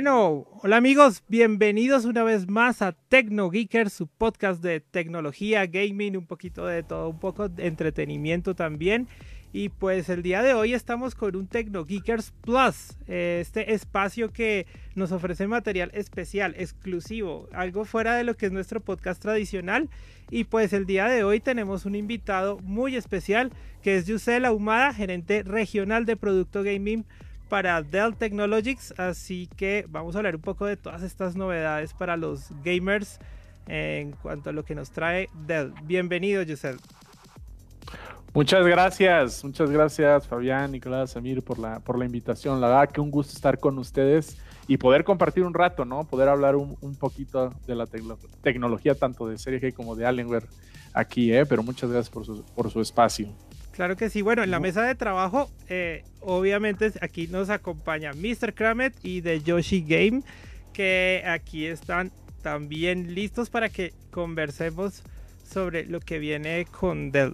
Bueno, hola amigos, bienvenidos una vez más a Tecno Geeker, su podcast de tecnología, gaming, un poquito de todo, un poco de entretenimiento también. Y pues el día de hoy estamos con un Tecno Geekers Plus, este espacio que nos ofrece material especial, exclusivo, algo fuera de lo que es nuestro podcast tradicional. Y pues el día de hoy tenemos un invitado muy especial que es Yusel Ahumada, gerente regional de Producto Gaming para Dell Technologies, así que vamos a hablar un poco de todas estas novedades para los gamers en cuanto a lo que nos trae Dell. Bienvenido, Giselle. Muchas gracias, muchas gracias Fabián, Nicolás, Amir por la, por la invitación. La verdad que un gusto estar con ustedes y poder compartir un rato, ¿no? Poder hablar un, poquito de la tecnología tanto de Serie G como de Alienware aquí, ¿eh? Pero muchas gracias por su, por su espacio. Claro que sí. Bueno, en la mesa de trabajo, eh, obviamente aquí nos acompaña Mr. Kramet y de Yoshi Game, que aquí están también listos para que conversemos sobre lo que viene con Dell.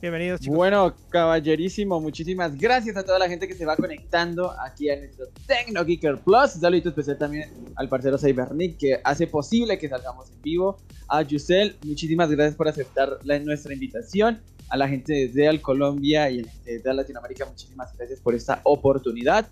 Bienvenidos, chicos. Bueno, caballerísimo, muchísimas gracias a toda la gente que se va conectando aquí a nuestro Tecno Geeker Plus. Saludos especial también al parcero Cybernick que hace posible que salgamos en vivo. A Yusel, muchísimas gracias por aceptar la, nuestra invitación. A la gente de Al Colombia y a la gente de Latinoamérica, muchísimas gracias por esta oportunidad.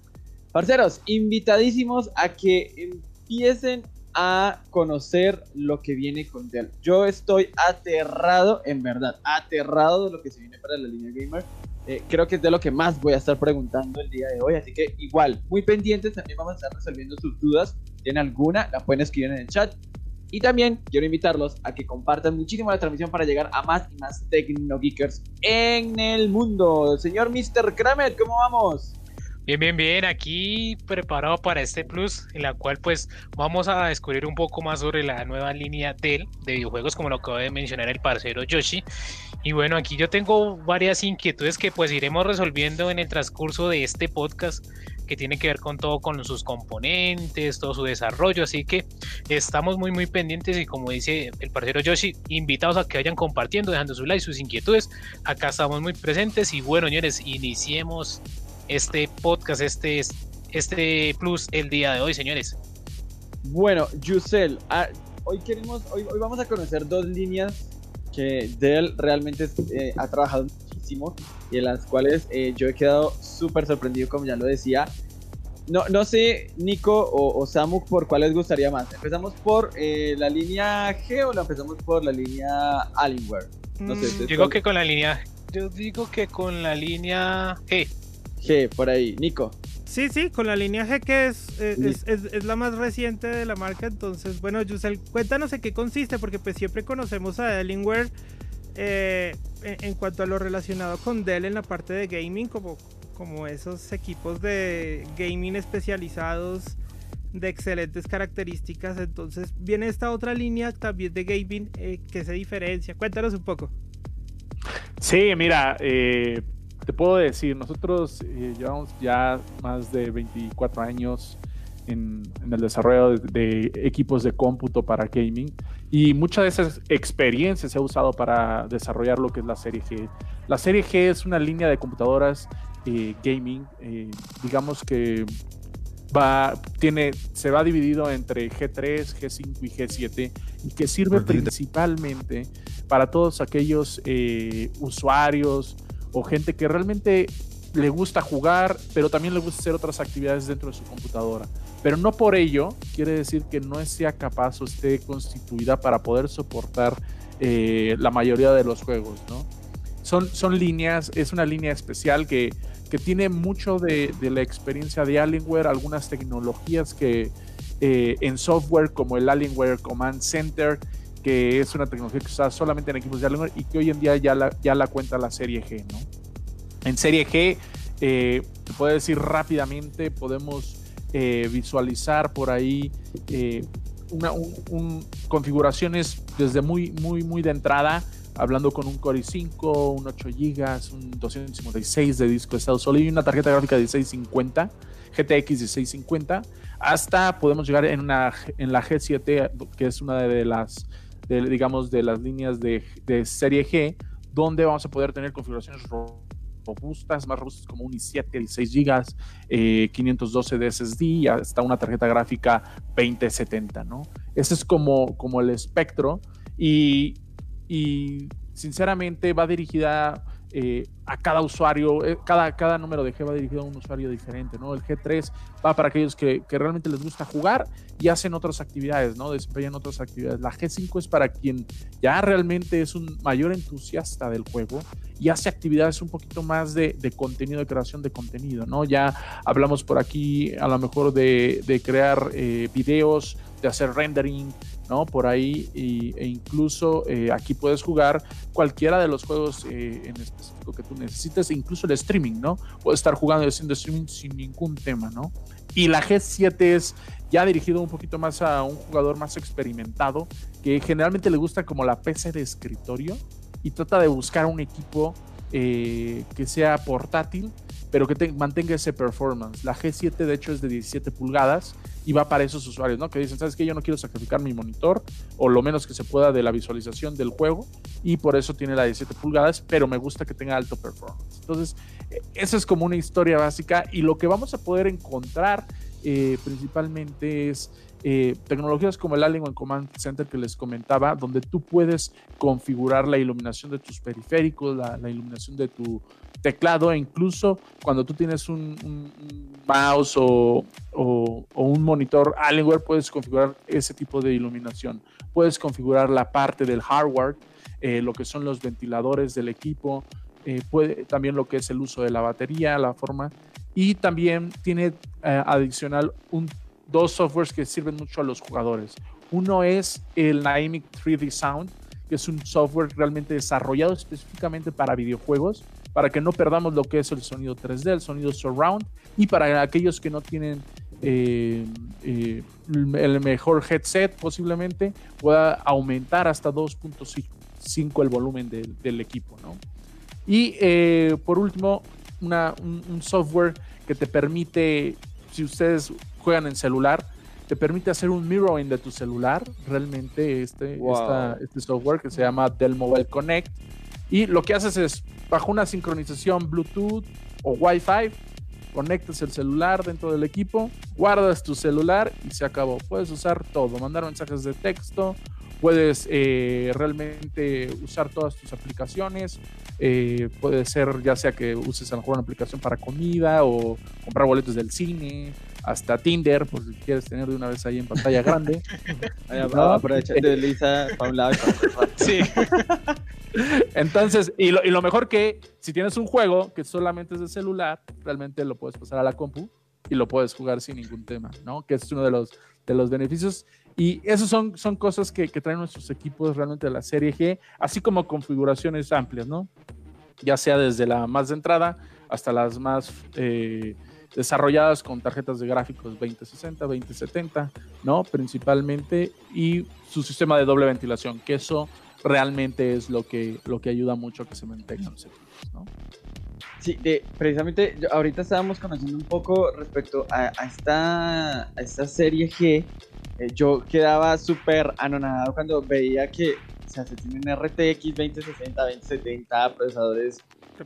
Parceros, invitadísimos a que empiecen a conocer lo que viene con Dell. Yo estoy aterrado, en verdad, aterrado de lo que se viene para la línea gamer. Eh, creo que es de lo que más voy a estar preguntando el día de hoy, así que igual, muy pendientes, también vamos a estar resolviendo sus dudas. ¿Tienen alguna? La pueden escribir en el chat. Y también quiero invitarlos a que compartan muchísimo la transmisión para llegar a más y más Tecno Geekers en el mundo. Señor Mr. Kramer, ¿cómo vamos? Bien, bien, bien, aquí preparado para este plus en la cual pues vamos a descubrir un poco más sobre la nueva línea Dell de videojuegos como lo acaba de mencionar el parcero Yoshi. Y bueno, aquí yo tengo varias inquietudes que pues iremos resolviendo en el transcurso de este podcast que tiene que ver con todo, con sus componentes, todo su desarrollo, así que estamos muy muy pendientes y como dice el parcero Yoshi, invitados a que vayan compartiendo, dejando su like, sus inquietudes, acá estamos muy presentes y bueno señores, iniciemos este podcast, este, este plus el día de hoy, señores? Bueno, Yusel, ah, hoy queremos, hoy, vamos a conocer dos líneas que Dell realmente eh, ha trabajado muchísimo y en las cuales eh, yo he quedado súper sorprendido, como ya lo decía. No, no sé, Nico o, o Samu, por cuál les gustaría más. ¿Empezamos por eh, la línea G o la empezamos por la línea Alienware? No sé. Mm, digo que con la línea. Yo digo que con la línea G. G, por ahí. Nico. Sí, sí, con la línea G que es, es, la más reciente de la marca. Entonces, bueno, Yusel, cuéntanos en qué consiste, porque pues siempre conocemos a Alienware eh, en, cuanto a lo relacionado con Dell en la parte de gaming, como, como esos equipos de gaming especializados de excelentes características. Entonces, viene esta otra línea también de gaming eh, que se diferencia. Cuéntanos un poco. Sí, mira, eh, te puedo decir, nosotros llevamos ya más de 24 años en, el desarrollo de, equipos de cómputo para gaming y muchas de esas experiencias se ha usado para desarrollar lo que es la serie G. La serie G es una línea de computadoras eh, gaming, eh, digamos que va, tiene, se va dividido entre G3, G5 y G7 y que sirve principalmente para todos aquellos usuarios, o gente que realmente le gusta jugar, pero también le gusta hacer otras actividades dentro de su computadora. Pero no por ello quiere decir que no sea capaz o esté constituida para poder soportar eh, la mayoría de los juegos, ¿no? Son, son líneas, es una línea especial que, que tiene mucho de, la experiencia de Alienware, algunas tecnologías que eh, en software como el Alienware Command Center que es una tecnología que usa solamente en equipos de Alienware y que hoy en día ya la, ya la cuenta la serie G, ¿no? En serie G, eh, te puedo decir rápidamente, podemos eh, visualizar por ahí eh, configuraciones desde muy, muy, muy de entrada, hablando con un Core i5, un 8 GB, un 256 de disco de estado sólido y una tarjeta gráfica de 650, GTX de 650, hasta podemos llegar en, una, en la G7, que es una de las digamos, de las líneas de, serie G, donde vamos a poder tener configuraciones robustas, más robustas como un i7, 16 GB, 512 de SSD y hasta una tarjeta gráfica 2070, ¿no? Ese es como, como el espectro y, y sinceramente va dirigida eh, a cada usuario, eh, cada, cada número de G va dirigido a un usuario diferente, ¿no? El G3 va para aquellos que, que, realmente les gusta jugar y hacen otras actividades, ¿no? Desempeñan otras actividades. La G5 es para quien ya realmente es un mayor entusiasta del juego y hace actividades un poquito más de, de contenido, de creación de contenido, ¿no? Ya hablamos por aquí a lo mejor de, de crear eh, videos, de hacer rendering, Por ahí e incluso eh, aquí puedes jugar cualquiera de los juegos eh, en específico que tú necesites, incluso el streaming, ¿no? Puedes estar jugando y haciendo streaming sin ningún tema, ¿no? Y la G7 es ya dirigido un poquito más a un jugador más experimentado, que generalmente le gusta como la PC de escritorio y trata de buscar un equipo eh, que sea portátil, pero que te, mantenga ese performance. La G7 de hecho es de 17 pulgadas y va para esos usuarios, ¿no? Que dicen, ¿sabes qué? Yo no quiero sacrificar mi monitor o lo menos que se pueda de la visualización del juego y por eso tiene la 17 pulgadas, pero me gusta que tenga alto performance. Entonces, e, esa es como una historia básica y lo que vamos a poder encontrar eh, principalmente es eh, tecnologías como el Alienware Command Center que les comentaba, donde tú puedes configurar la iluminación de tus periféricos, la, la iluminación de tu teclado e incluso cuando tú tienes un, un mouse o, o, o, un monitor Alienware puedes configurar ese tipo de iluminación. Puedes configurar la parte del hardware, eh, lo que son los ventiladores del equipo, eh, puede, también lo que es el uso de la batería, la forma y también tiene eh, adicional un dos softwares que sirven mucho a los jugadores. Uno es el Naimic 3D Sound, que es un software realmente desarrollado específicamente para videojuegos, para que no perdamos lo que es el sonido 3D, el sonido surround, y para aquellos que no tienen eh, eh, el mejor headset posiblemente, pueda aumentar hasta 2.5 el volumen de, del equipo. ¿no? Y eh, por último, un software que te permite, si ustedes juegan en celular, te permite hacer un mirroring de tu celular, realmente este, wow. esta, este software que se llama Dell Mobile Connect. Y lo que haces es, bajo una sincronización Bluetooth o Wi-Fi, conectas el celular dentro del equipo, guardas tu celular y se acabó. Puedes usar todo, mandar mensajes de texto, puedes eh, realmente usar todas tus aplicaciones. Eh, puede ser ya sea que uses a lo mejor una aplicación para comida o comprar boletos del cine, hasta Tinder, por si quieres tener de una vez ahí en pantalla grande. ¿no? Aprovechando de Lisa para un lado y para otro. Sí. Entonces, y lo, y lo, mejor que si tienes un juego que solamente es de celular, realmente lo puedes pasar a la compu y lo puedes jugar sin ningún tema, ¿no? Que es uno de los, de los beneficios. Y esos son, son cosas que, que traen nuestros equipos realmente de la serie G, así como configuraciones amplias, ¿no? Ya sea desde la más de entrada hasta las más eh, desarrolladas con tarjetas de gráficos 2060, 2070, ¿no? Principalmente, y su sistema de doble ventilación, que eso realmente es lo que, lo que ayuda mucho a que se mantengan los equipos, ¿no? Sí, precisamente ahorita estábamos conociendo un poco respecto a, esta, esta serie G. Eh, yo quedaba súper anonadado cuando veía que sea, se tienen RTX 2060, 2070, procesadores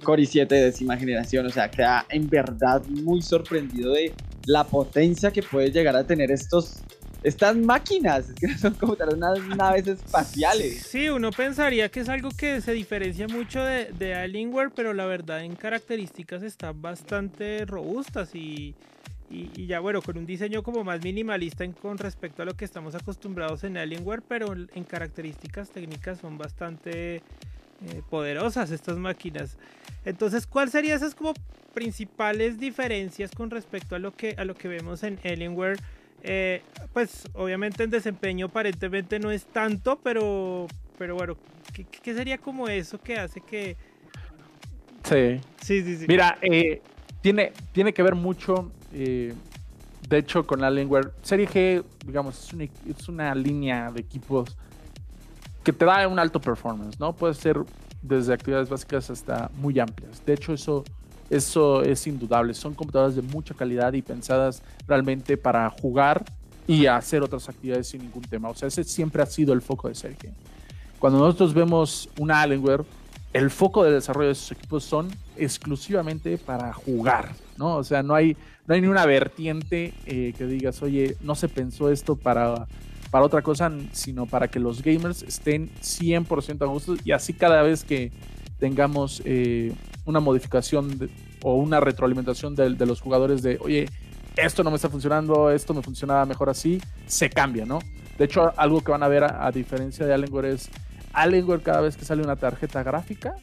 Core i7 de décima generación, o sea, queda en verdad muy sorprendido de la potencia que puede llegar a tener estos estas máquinas, es que son como unas naves espaciales. Sí, uno pensaría que es algo que se diferencia mucho de, de Alienware, pero la verdad en características están bastante robustas y, y, y, ya bueno, con un diseño como más minimalista en, con respecto a lo que estamos acostumbrados en Alienware, pero en características técnicas son bastante eh, poderosas estas máquinas. Entonces, ¿cuáles serían esas como principales diferencias con respecto a lo que, a lo que vemos en Alienware? Eh, pues obviamente en desempeño aparentemente no es tanto, pero, pero bueno, ¿qué, ¿qué, sería como eso que hace que... Sí. Sí, sí, sí. Mira, eh, tiene, tiene que ver mucho, eh, de hecho, con Alienware. Serie G, digamos, es una, es una línea de equipos que te da un alto performance, ¿no? Puede ser desde actividades básicas hasta muy amplias. De hecho, eso, eso es indudable. Son computadoras de mucha calidad y pensadas realmente para jugar y hacer otras actividades sin ningún tema. O sea, ese siempre ha sido el foco de Sergio. Cuando nosotros vemos una Alienware, el foco de desarrollo de esos equipos son exclusivamente para jugar, ¿no? O sea, no hay, no hay ni una vertiente eh, que digas, oye, no se pensó esto para, para otra cosa, sino para que los gamers estén 100% a gusto y así cada vez que tengamos eh, una modificación o una retroalimentación de, los jugadores de, oye, esto no me está funcionando, esto me funcionaba mejor así, se cambia, ¿no? De hecho, algo que van a ver a, a diferencia de Alienware es, Alienware cada vez que sale una tarjeta gráfica,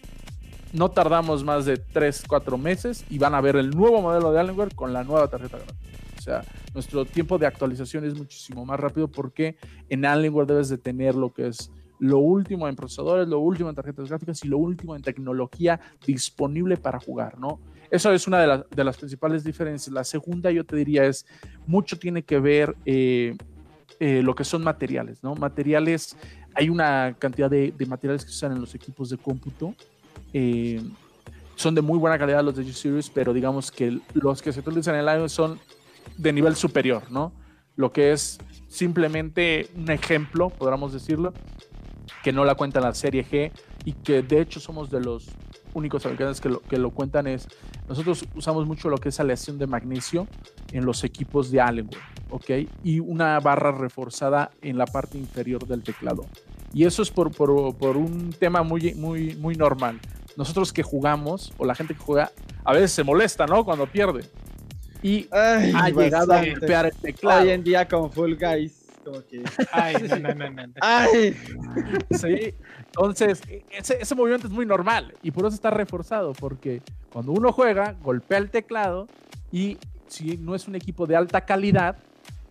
no tardamos más de 3, 4 meses y van a ver el nuevo modelo de Alienware con la nueva tarjeta gráfica. O sea, nuestro tiempo de actualización es muchísimo más rápido porque en Alienware debes de tener lo que es lo último en procesadores, lo último en tarjetas gráficas y lo último en tecnología disponible para jugar, ¿no? Eso es una de, la, de las principales diferencias. La segunda, yo te diría, es mucho tiene que ver eh, eh, lo que son materiales, ¿no? Materiales, hay una cantidad de, materiales que se usan en los equipos de cómputo. Eh, son de muy buena calidad los de G-Series, pero digamos que los que se utilizan en el año son de nivel superior, ¿no? Lo que es simplemente un ejemplo, podríamos decirlo, que no la cuenta la serie G y que de hecho somos de los únicos fabricantes que lo, que lo cuentan es, nosotros usamos mucho lo que es aleación de magnesio en los equipos de Alienware, ¿ok? Y una barra reforzada en la parte inferior del teclado. Y eso es por, por, por un tema muy, muy, muy normal. Nosotros que jugamos, o la gente que juega, a veces se molesta, ¿no? Cuando pierde. Y Ay, ha llegado a golpear el teclado. Hoy en día con Full Guys, como que... Ay, no, no, no, no. ¡Ay! Sí, entonces ese, ese, movimiento es muy normal y por eso está reforzado, porque cuando uno juega, golpea el teclado y si no es un equipo de alta calidad,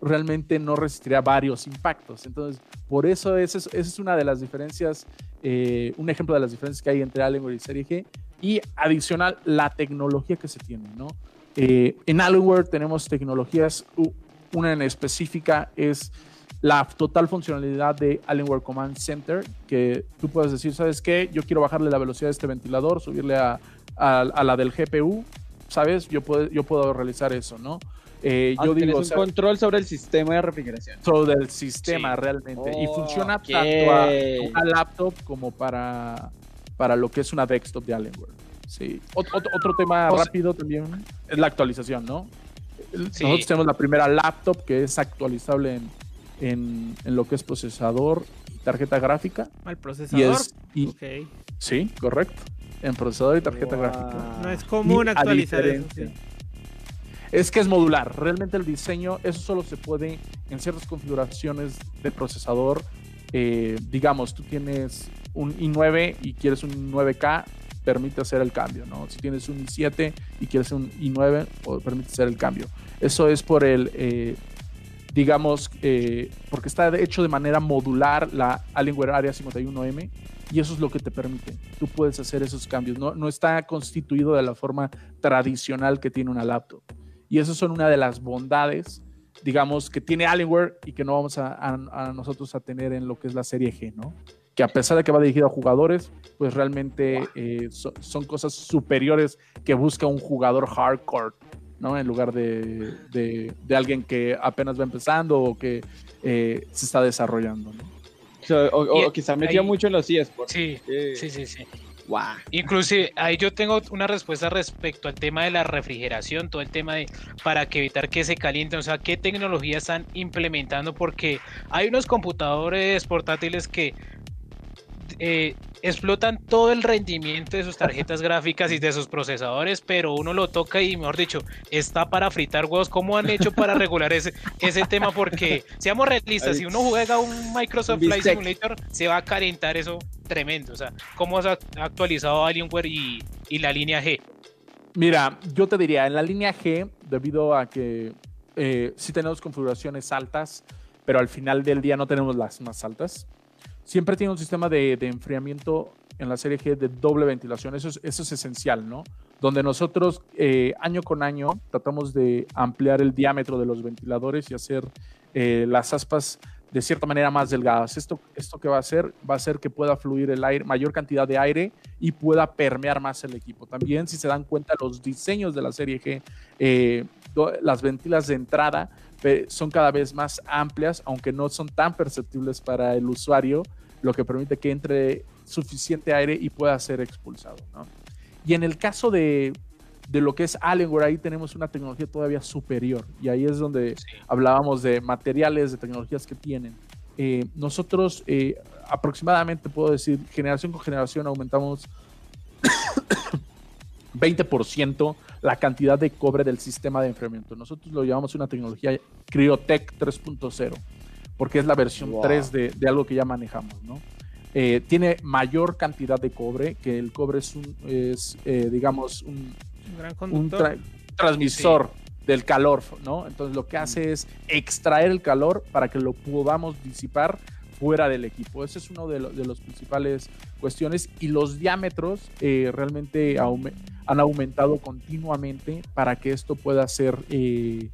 realmente no resistirá varios impactos. Entonces, por eso esa es, esa es una de las diferencias, eh, un ejemplo de las diferencias que hay entre Alienware y Serie G y adicional la tecnología que se tiene, ¿no? Eh, en Alienware tenemos tecnologías, una en específica es la total funcionalidad de Alienware Command Center, que tú puedes decir, ¿sabes qué? Yo quiero bajarle la velocidad de este ventilador, subirle a, a, a la del GPU, ¿sabes? Yo puedo, yo puedo realizar eso, ¿no? Eh, ah, yo digo, un o sea, control sobre el sistema de refrigeración. Sobre el sistema sí. realmente. Oh, y funciona okay. tanto a una laptop como para, para lo que es una desktop de Alienware. Sí. Otro, otro tema o rápido también es la actualización, ¿no? Sí. Nosotros tenemos la primera laptop que es actualizable en, en, en lo que es procesador y tarjeta gráfica. ¿El procesador? Y es, y, okay. Sí, correcto. En procesador y tarjeta wow. gráfica. No es común y actualizar eso. Sí. Es que es modular. Realmente el diseño, eso solo se puede en ciertas configuraciones de procesador. Eh, digamos, tú tienes un i9 y quieres un 9K, permite hacer el cambio, ¿no? Si tienes un i7 y quieres un i9, permite hacer el cambio. Eso es por el, eh, digamos, eh, porque está hecho de manera modular la Alienware Area 51M y eso es lo que te permite. Tú puedes hacer esos cambios. No, no está constituido de la forma tradicional que tiene una laptop. Y esas son una de las bondades, digamos, que tiene Alienware y que no vamos a, nosotros a tener en lo que es la serie G, ¿no? Que a pesar de que va dirigido a jugadores, pues realmente eh, so, son cosas superiores que busca un jugador hardcore, ¿no? En lugar de, de, de alguien que apenas va empezando o que eh, se está desarrollando, ¿no? So, o, o, quizá metía ahí, mucho en los eSports. Sí, eh. sí, sí, sí. Wow. Inclusive ahí yo tengo una respuesta respecto al tema de la refrigeración, todo el tema de para que evitar que se calienten, o sea, qué tecnología están implementando porque hay unos computadores portátiles que eh, explotan todo el rendimiento de sus tarjetas gráficas y de sus procesadores, pero uno lo toca y, mejor dicho, está para fritar huevos. ¿Cómo han hecho para regular ese, ese tema? Porque, seamos realistas, si uno juega un Microsoft Flight Simulator, se va a calentar eso tremendo. O sea, ¿cómo has actualizado Alienware y, y la línea G? Mira, yo te diría, en la línea G, debido a que eh, sí tenemos configuraciones altas, pero al final del día no tenemos las más altas siempre tiene un sistema de, de, enfriamiento en la serie G de doble ventilación. Eso es, eso es esencial, ¿no? Donde nosotros eh, año con año tratamos de ampliar el diámetro de los ventiladores y hacer eh, las aspas de cierta manera más delgadas. Esto, esto que va a hacer va a hacer que pueda fluir el aire, mayor cantidad de aire y pueda permear más el equipo. También, si se dan cuenta, los diseños de la serie G, eh, las ventilas de entrada son cada vez más amplias, aunque no son tan perceptibles para el usuario, lo que permite que entre suficiente aire y pueda ser expulsado. ¿no? Y en el caso de, de lo que es Alienware, ahí tenemos una tecnología todavía superior. Y ahí es donde hablábamos de materiales, de tecnologías que tienen. Eh, nosotros eh, aproximadamente, puedo decir, generación con generación aumentamos 20% la cantidad de cobre del sistema de enfriamiento. Nosotros lo llamamos una tecnología Cryotech 3.0, porque es la versión 3 de, de, algo que ya manejamos, ¿no? Eh, tiene mayor cantidad de cobre, que el cobre es un, es, eh, digamos, un, un, tra transmisor sí. del calor, ¿no? Entonces lo que hace es extraer el calor para que lo podamos disipar fuera del equipo. Ese es uno de, las principales cuestiones y los diámetros eh, realmente han aumentado continuamente para que esto pueda ser eh,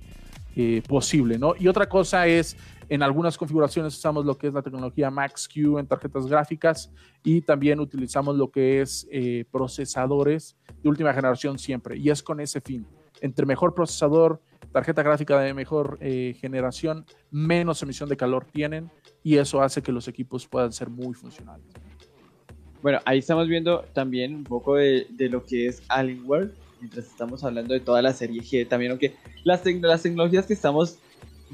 eh, posible, ¿no? Y otra cosa es, en algunas configuraciones usamos lo que es la tecnología Max-Q en tarjetas gráficas y también utilizamos lo que es procesadores de última generación siempre, y es con ese fin. Entre mejor procesador, tarjeta gráfica de mejor eh, generación, menos emisión de calor tienen y eso hace que los equipos puedan ser muy funcionales. Bueno, ahí estamos viendo también un poco de, de lo que es Alienware, mientras estamos hablando de toda la serie G también, aunque las, te las tecnologías que estamos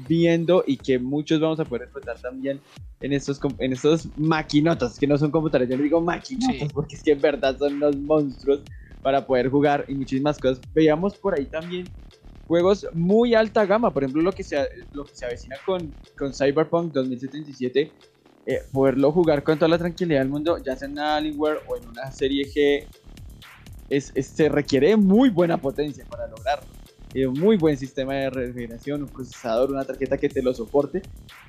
viendo y que muchos vamos a poder explotar también en estos, en estos maquinotas, que no son computadores, yo no digo maquinotas sí. porque es que en verdad son unos monstruos para poder jugar y muchísimas cosas. Veíamos por ahí también juegos muy alta gama, por ejemplo lo que se, lo que se avecina con, con Cyberpunk 2077, eh, poderlo jugar con toda la tranquilidad del mundo, ya sea en Alienware o en una serie G, es, es, se requiere muy buena potencia para lograrlo. Eh, muy buen sistema de refrigeración, un procesador, una tarjeta que te lo soporte.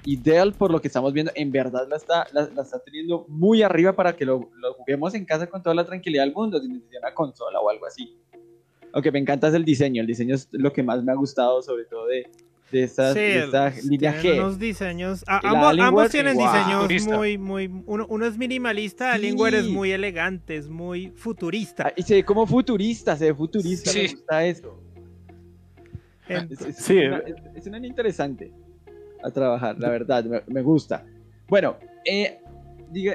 Y Dell, por lo que estamos viendo, en verdad la está, la, la está teniendo muy arriba para que lo, lo, juguemos en casa con toda la tranquilidad del mundo, sin necesidad de una consola o algo así. Aunque me encanta es el diseño, el diseño es lo que más me ha gustado, sobre todo de, de esta, sí, de esta línea G. Unos diseños, a, ambos, ambos, tienen wow. diseños futurista. muy, muy, uno, uno, es minimalista, sí. Alienware es muy elegante, es muy futurista. Ah, y se ve como futurista, se ve futurista, sí. me gusta eso. Es, es, sí. una, es, es una interesante a trabajar, la verdad, me, me gusta. Bueno, eh, diga,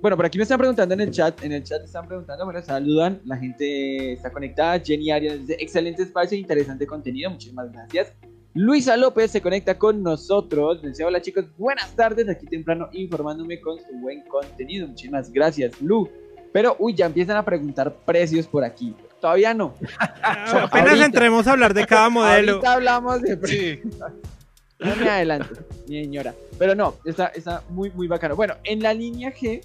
bueno, por aquí me están preguntando en el chat, en el chat están preguntando, bueno, saludan, la gente está conectada, Jenny Arias dice, excelente espacio, interesante contenido, muchísimas gracias. Luisa López se conecta con nosotros. Dice, hola chicos, buenas tardes. Aquí temprano informándome con su buen contenido. Muchísimas gracias, Lu. Pero, uy, ya empiezan a preguntar precios por aquí. Todavía no. Apenas ahorita, entremos a hablar de cada modelo. Ahorita hablamos de precios. Sí. No me adelanto, mi señora. Pero no, está, está muy, muy bacano. Bueno, en la línea G,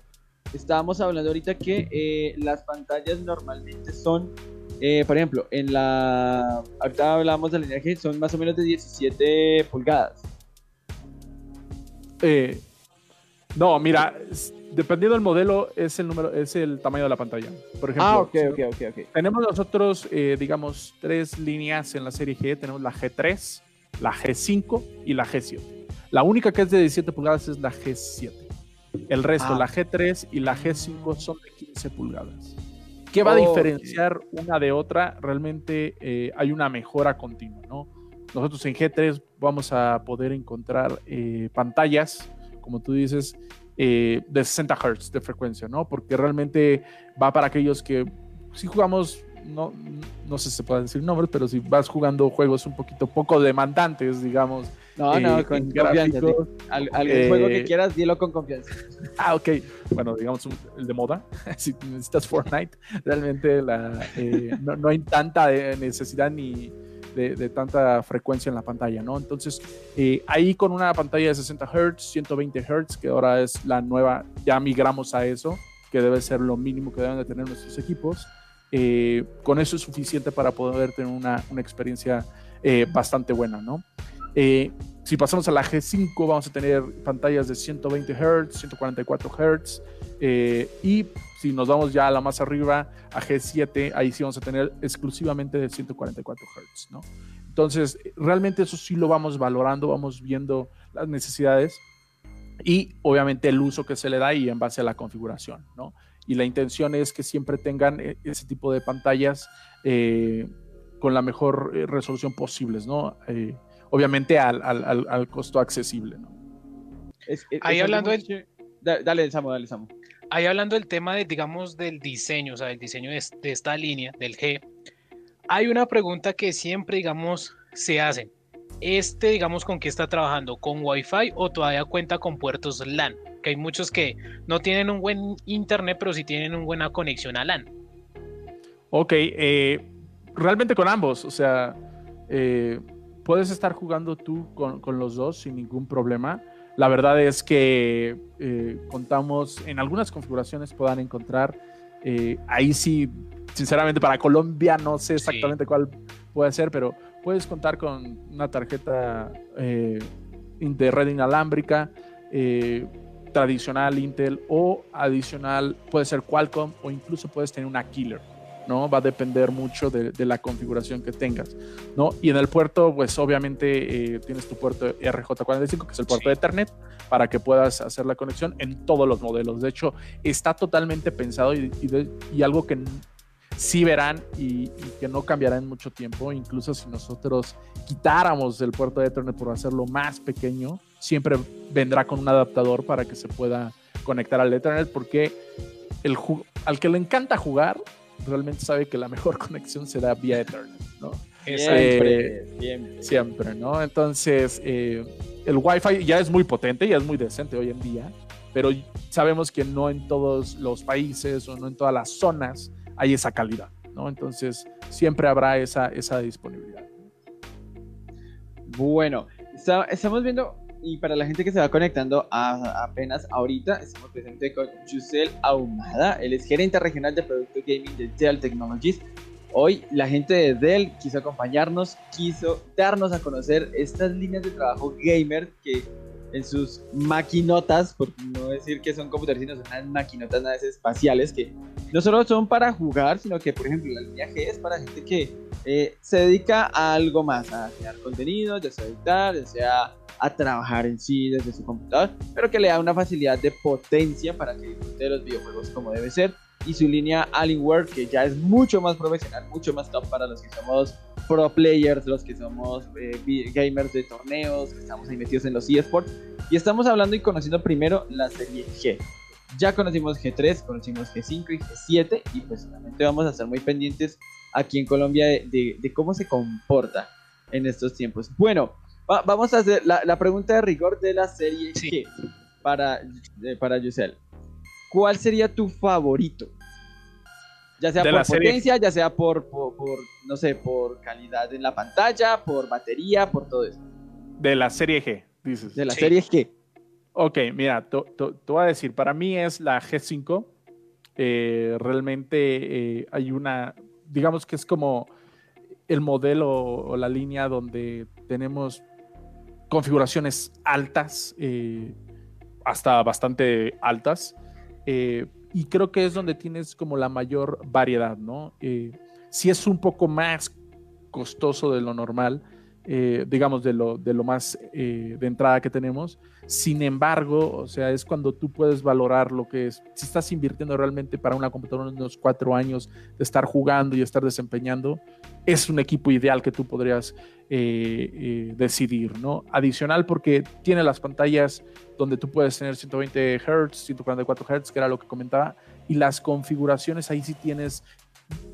estábamos hablando ahorita que eh, las pantallas normalmente son eh, por ejemplo, en la. Ahorita hablamos de la línea G, son más o menos de 17 pulgadas. Eh, no, mira, dependiendo del modelo, es el número, es el tamaño de la pantalla. Por ejemplo, ah, ok. Tenemos nosotros, digamos, tres líneas en la serie G. Tenemos la G3, la G5 y la G7. La única que es de 17 pulgadas es la G7. El resto, ah. la G3 y la G5 son de 15 pulgadas. ¿Qué va a diferenciar una de otra? Realmente eh, hay una mejora continua, ¿no? Nosotros en G3 vamos a poder encontrar eh, pantallas, como tú dices, eh, de 60 Hz de frecuencia, ¿no? Porque realmente va para aquellos que si jugamos, no, no sé si se pueden decir nombres, pero si vas jugando juegos un poquito poco demandantes, digamos, no, no, eh, con confianza. Al, algún eh, juego que quieras, dilo con confianza. Ah, ok. Bueno, digamos un, el de moda. si necesitas Fortnite, realmente la, eh, no, no, hay tanta necesidad ni de, de, tanta frecuencia en la pantalla, ¿no? Entonces, ahí con una pantalla de 60 Hz, 120 Hz, que ahora es la nueva, ya migramos a eso, que debe ser lo mínimo que deben de tener nuestros equipos. con eso es suficiente para poder tener una, una experiencia bastante buena, ¿no? Eh, si pasamos a la G5 vamos a tener pantallas de 120 Hz, 144 Hz eh, y si nos vamos ya a la más arriba, a G7, ahí sí vamos a tener exclusivamente de 144 Hz, ¿no? Entonces, realmente eso sí lo vamos valorando, vamos viendo las necesidades y obviamente el uso que se le da y en base a la configuración, ¿no? Y la intención es que siempre tengan eh, ese tipo de pantallas eh, con la mejor eh, resolución posibles, ¿no? Eh, obviamente al, al, al, costo accesible. ¿no? Es, es, Ahí hablando de... dale, Samu, dale, Samu. Ahí hablando del tema de, digamos, del diseño, o sea, del diseño de, de esta línea, del G, hay una pregunta que siempre, digamos, se hace. Este, digamos, ¿con qué está trabajando? ¿Con Wi-Fi o todavía cuenta con puertos LAN? Que hay muchos que no tienen un buen internet, pero sí tienen una buena conexión a LAN. Ok, eh, realmente con ambos, o sea, eh, puedes estar jugando tú con, con, los dos sin ningún problema. La verdad es que eh, contamos en algunas configuraciones puedan encontrar, ahí sí, sinceramente para Colombia no sé exactamente cuál puede ser, pero puedes contar con una tarjeta de red inalámbrica tradicional Intel o adicional puede ser Qualcomm o incluso puedes tener una Killer. ¿No? Va a depender mucho de, la configuración que tengas, ¿no? Y en el puerto, pues obviamente eh, tienes tu puerto RJ45, que es el puerto de Ethernet, para que puedas hacer la conexión en todos los modelos. De hecho, está totalmente pensado y, algo que sí verán y, que no cambiará en mucho tiempo, incluso si nosotros quitáramos el puerto de Ethernet por hacerlo más pequeño, siempre vendrá con un adaptador para que se pueda conectar al Ethernet, porque el al que le encanta jugar, realmente sabe que la mejor conexión será vía Ethernet, ¿no? Siempre, eh, siempre. siempre. ¿no? Entonces, eh, el Wi-Fi ya es muy potente, ya es muy decente hoy en día, pero sabemos que no en todos los países o no en todas las zonas hay esa calidad, ¿no? Entonces, siempre habrá esa, esa disponibilidad. Bueno, estamos viendo y para la gente que se va conectando apenas ahorita, estamos presentes con Yusel Ahumada. Él es gerente regional de producto gaming de Dell Technologies. Hoy la gente de Dell quiso acompañarnos, quiso darnos a conocer estas líneas de trabajo gamer que en sus maquinotas, por no decir que son computadores, sino son unas maquinotas nada espaciales que no solo son para jugar, sino que, por ejemplo, la línea G es para gente que eh, se dedica a algo más, a crear contenido, ya sea editar, ya sea a trabajar en sí desde su computador, pero que le da una facilidad de potencia para que disfrute de los videojuegos como debe ser. Y su línea Alienware, que ya es mucho más profesional, mucho más top para los que somos pro players, los que somos eh, gamers de torneos, que estamos ahí metidos en los eSports. Y estamos hablando y conociendo primero la serie G. Ya conocimos G3, conocimos G5 y G7 y pues realmente vamos a estar muy pendientes aquí en Colombia de, de cómo se comporta en estos tiempos. Bueno, vamos a hacer la, pregunta de rigor de la serie G para, eh, para Yusel. ¿Cuál sería tu favorito? Ya sea por potencia, ya sea por, por, no sé, por calidad en la pantalla, por batería, por todo eso. De la serie G, dices. De la serie G. Ok, mira, te voy a decir, para mí es la G5. Eh, realmente eh, hay una, digamos que es como el modelo o la línea donde tenemos configuraciones altas, eh, hasta bastante altas. Y creo que es donde tienes como la mayor variedad, ¿no? Eh, si es un poco más costoso de lo normal, digamos, de lo, de lo más de entrada que tenemos. Sin embargo, o sea, es cuando tú puedes valorar lo que es, si estás invirtiendo realmente para una computadora unos cuatro años de estar jugando y estar desempeñando, es un equipo ideal que tú podrías eh, eh, decidir, ¿no? Adicional porque tiene las pantallas donde tú puedes tener 120 Hz, 144 Hz, que era lo que comentaba, y las configuraciones, ahí sí tienes,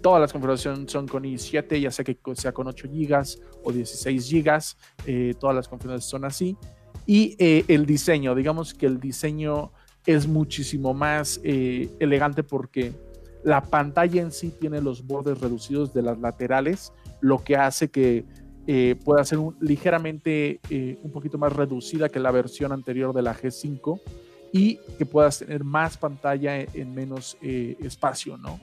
todas las configuraciones son con i7, ya sea que sea con 8 GB o 16 GB, eh, todas las configuraciones son así. Y el diseño, digamos que el diseño es muchísimo más elegante porque la pantalla en sí tiene los bordes reducidos de las laterales, lo que hace que eh, pueda ser ligeramente eh, un poquito más reducida que la versión anterior de la G5 y que puedas tener más pantalla en, menos eh, espacio, ¿no?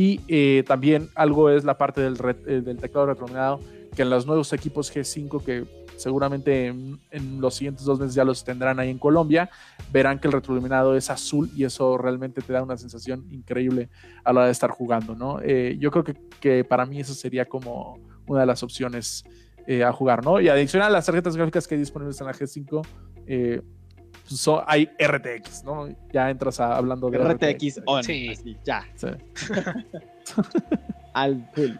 Y también algo es la parte del, del teclado retroiluminado, que en los nuevos equipos G5 que seguramente en, los siguientes dos meses ya los tendrán ahí en Colombia, verán que el retroiluminado es azul y eso realmente te da una sensación increíble a la hora de estar jugando, ¿no? Eh, yo creo que, para mí eso sería como una de las opciones eh, a jugar, ¿no? Y adicional a las tarjetas gráficas que hay disponibles en la G5, eh, pues, hay RTX, ¿no? Ya entras hablando de RTX, on, sí. ya. Al full.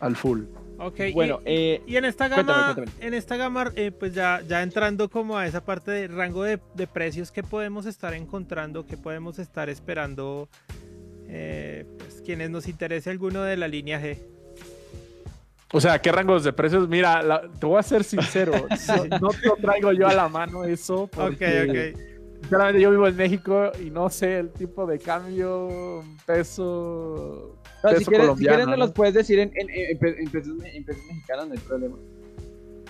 Al full. Ok, Bueno, y, eh, y en esta gama, cuéntame, cuéntame. en esta gama, eh, pues ya, ya entrando como a esa parte de rango de, de precios que podemos estar encontrando, que podemos estar esperando, eh, pues quienes nos interese alguno de la línea G. O sea, ¿qué rangos de precios? Mira, la- te voy a ser sincero. no, no te lo traigo yo a la mano eso. Ok, Porque, ok. Sinceramente, yo vivo en México y no sé el tipo de cambio, peso. no, si, quieres, si quieres ¿no? los puedes decir en, en, en, pe- en pesos, me- en pesos mexicanos, no hay problema.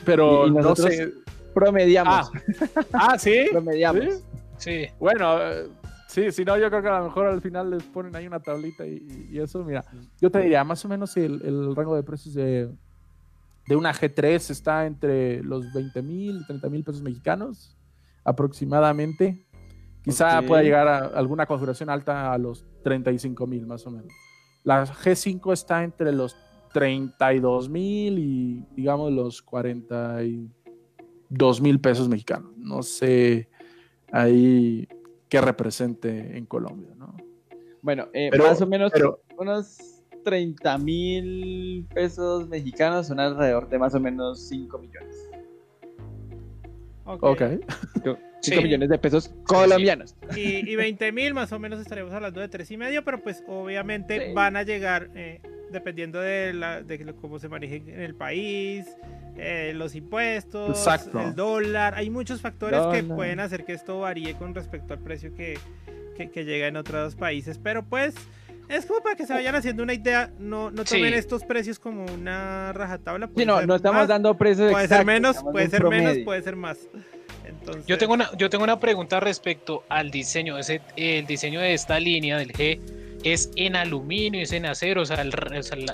Pero y- y no sé. Promediamos. Ah, ah, sí. promediamos. ¿Sí? Sí. Bueno, eh, sí, si no, yo creo que a lo mejor al final les ponen ahí una tablita y, y eso, mira, yo te diría, más o menos el, el rango de precios de, de una G3 está entre los 20 mil y 30 mil pesos mexicanos aproximadamente. Quizá pueda llegar a alguna configuración alta a los 35 mil más o menos. La G5 está entre los 32 mil y digamos los 42 mil pesos mexicanos. No sé ahí qué represente en Colombia, ¿no? Bueno, eh, Pero- más o menos pero- unos 30 mil pesos mexicanos son alrededor de más o menos 5 millones. Ok. Ok. 5 Sí. millones de pesos colombianos. Y, y 20 mil más o menos estaríamos hablando de tres y medio, pero pues obviamente Sí. van a llegar eh, dependiendo de, la, de cómo se maneje en el país, eh, los impuestos, Exacto. el dólar. Hay muchos factores que pueden hacer que esto varíe con respecto al precio que, que, que llega en otros países, pero pues es como para que se vayan haciendo una idea. No, no Sí. tomen estos precios como una rajatabla. Sí, puede no, ser no estamos más, dando precios Puede ser exactos, menos, estamos puede ser menos, promedio. puede ser más. Entonces, Yo tengo una, yo tengo una pregunta respecto al diseño. Ese, el diseño de esta línea del G es en aluminio, es en acero, o sea, el,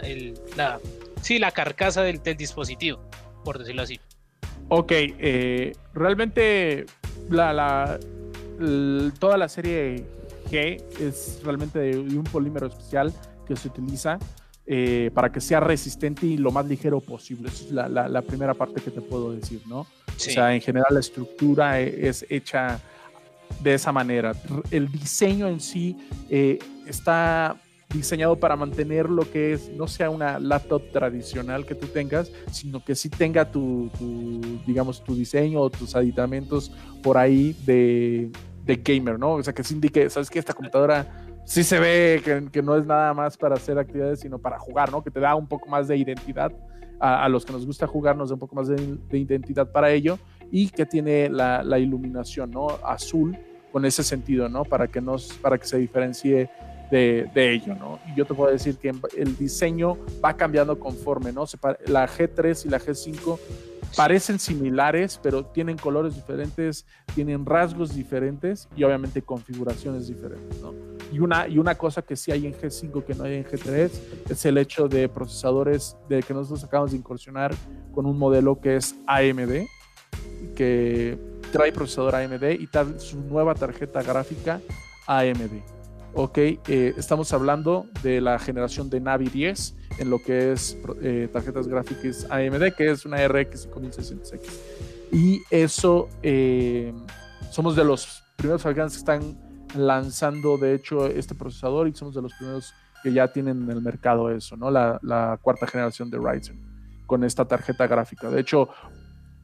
el- la- sí, la carcasa del, del dispositivo, por decirlo así. Ok, eh, realmente la, la- l- toda la serie G es realmente de, de un polímero especial que se utiliza eh, para que sea resistente y lo más ligero posible. Esa es la, la- la primera parte que te puedo decir, ¿no? Sí. O sea, en general la estructura e- es hecha de esa manera. El diseño en sí eh, está diseñado para mantener lo que es, no sea una laptop tradicional que tú tengas, sino que sí tenga tu, tu, digamos, tu diseño o tus aditamentos por ahí de, de gamer, ¿no? O sea, que sí indique, ¿sabes que Esta computadora sí se ve que, que no es nada más para hacer actividades, sino para jugar, ¿no? Que te da un poco más de identidad a, a los que nos gusta jugar, nos da un poco más de, de identidad para ello y que tiene la, la iluminación, ¿no? Azul con ese sentido, ¿no? Para que, nos, para que se diferencie de, de ello, ¿no? Y yo te puedo decir que el diseño va cambiando conforme, ¿no? La G3 y la G5 parecen similares, pero tienen colores diferentes, tienen rasgos diferentes y obviamente configuraciones diferentes, ¿no? Y una, y una cosa que sí hay en G5 que no hay en G3 es el hecho de procesadores de que nosotros acabamos de incursionar con un modelo que es AMD, que trae procesador AMD y tal su nueva tarjeta gráfica AMD. Ok, eh, estamos hablando de la generación de Navi 10 en lo que es eh, tarjetas gráficas AMD, que es una RX 5600X. Y eso, eh, somos de los primeros fabricantes que están lanzando, de hecho, este procesador y somos de los primeros que ya tienen en el mercado eso, ¿no? La, la cuarta generación de Ryzen con esta tarjeta gráfica. De hecho,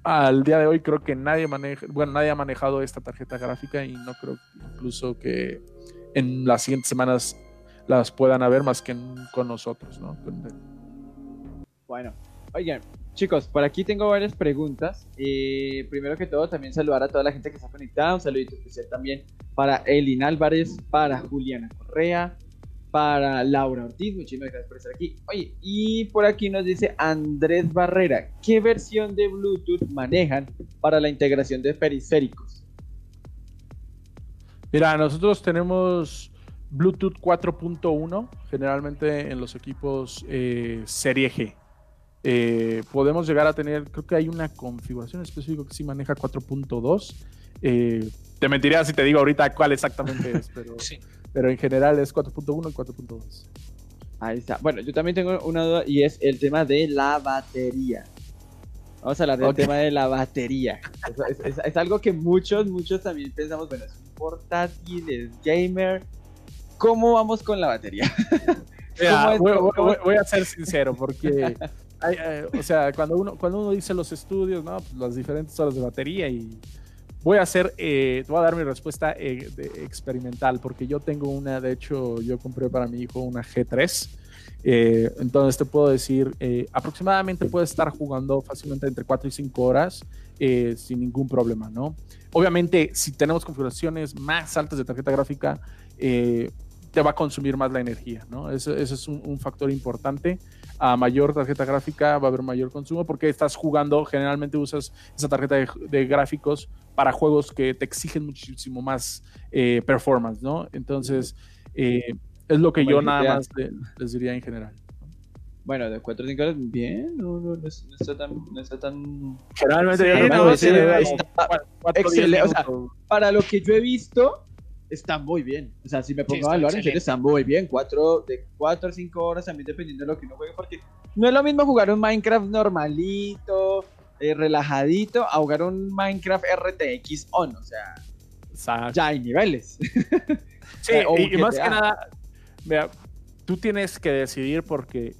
al día de hoy creo que nadie maneja, bueno, nadie ha manejado esta tarjeta gráfica y no creo incluso que en las siguientes semanas las puedan haber más que con nosotros, ¿no? Bueno, oigan, chicos, por aquí tengo varias preguntas. Eh, primero que todo, también saludar a toda la gente que está conectada. Un saludito especial también para Elin Álvarez, para Juliana Correa, para Laura Ortiz. Muchísimas gracias por estar aquí. Oye, y por aquí nos dice Andrés Barrera, ¿qué versión de Bluetooth manejan para la integración de periféricos? Mira, nosotros tenemos Bluetooth 4.1 generalmente en los equipos eh, Serie G. Eh, podemos llegar a tener, creo que hay una configuración específica que sí maneja 4.2. Eh, te mentiría si te digo ahorita cuál exactamente es, pero, Sí. pero en general es 4.1 y 4.2. Ahí está. Bueno, yo también tengo una duda y es el tema de la batería. Vamos a hablar del tema de la batería. Es- es algo que muchos, muchos también pensamos, bueno, es un portátil, es gamer. ¿Cómo vamos con la batería? Mira, ¿Cómo es- voy, a ser sincero porque eh, o sea, cuando uno, cuando uno dice los estudios, ¿no? Las diferentes horas de batería y voy a hacer, eh, voy a dar mi respuesta eh, experimental, porque yo tengo una, de hecho, yo compré para mi hijo una G3. entonces te puedo decir, aproximadamente puede estar jugando fácilmente entre 4 y 5 horas sin ningún problema, ¿no? Obviamente, si tenemos configuraciones más altas de tarjeta gráfica, te va a consumir más la energía, ¿no? Eso, es un, factor importante. A mayor tarjeta gráfica va a haber mayor consumo porque estás jugando, generalmente usas esa tarjeta de, gráficos para juegos que te exigen muchísimo más eh, performance, ¿no? Entonces, eh, es lo que yo nada más les diría en general. Bueno, de 4 o 5 horas, bien, no, no, no, está tan, no está tan... Generalmente no, excelente, o sea, para lo que yo he visto, está muy bien. O sea, si me pongo a hablar en serio, está muy bien. Cuatro, de 4 a 5 horas también dependiendo de lo que uno juegue, porque no es lo mismo jugar un Minecraft normalito, eh, relajadito, a jugar un Minecraft RTX on. O sea, ya hay niveles. Sí, y, más que nada, vea, tú tienes que decidir porque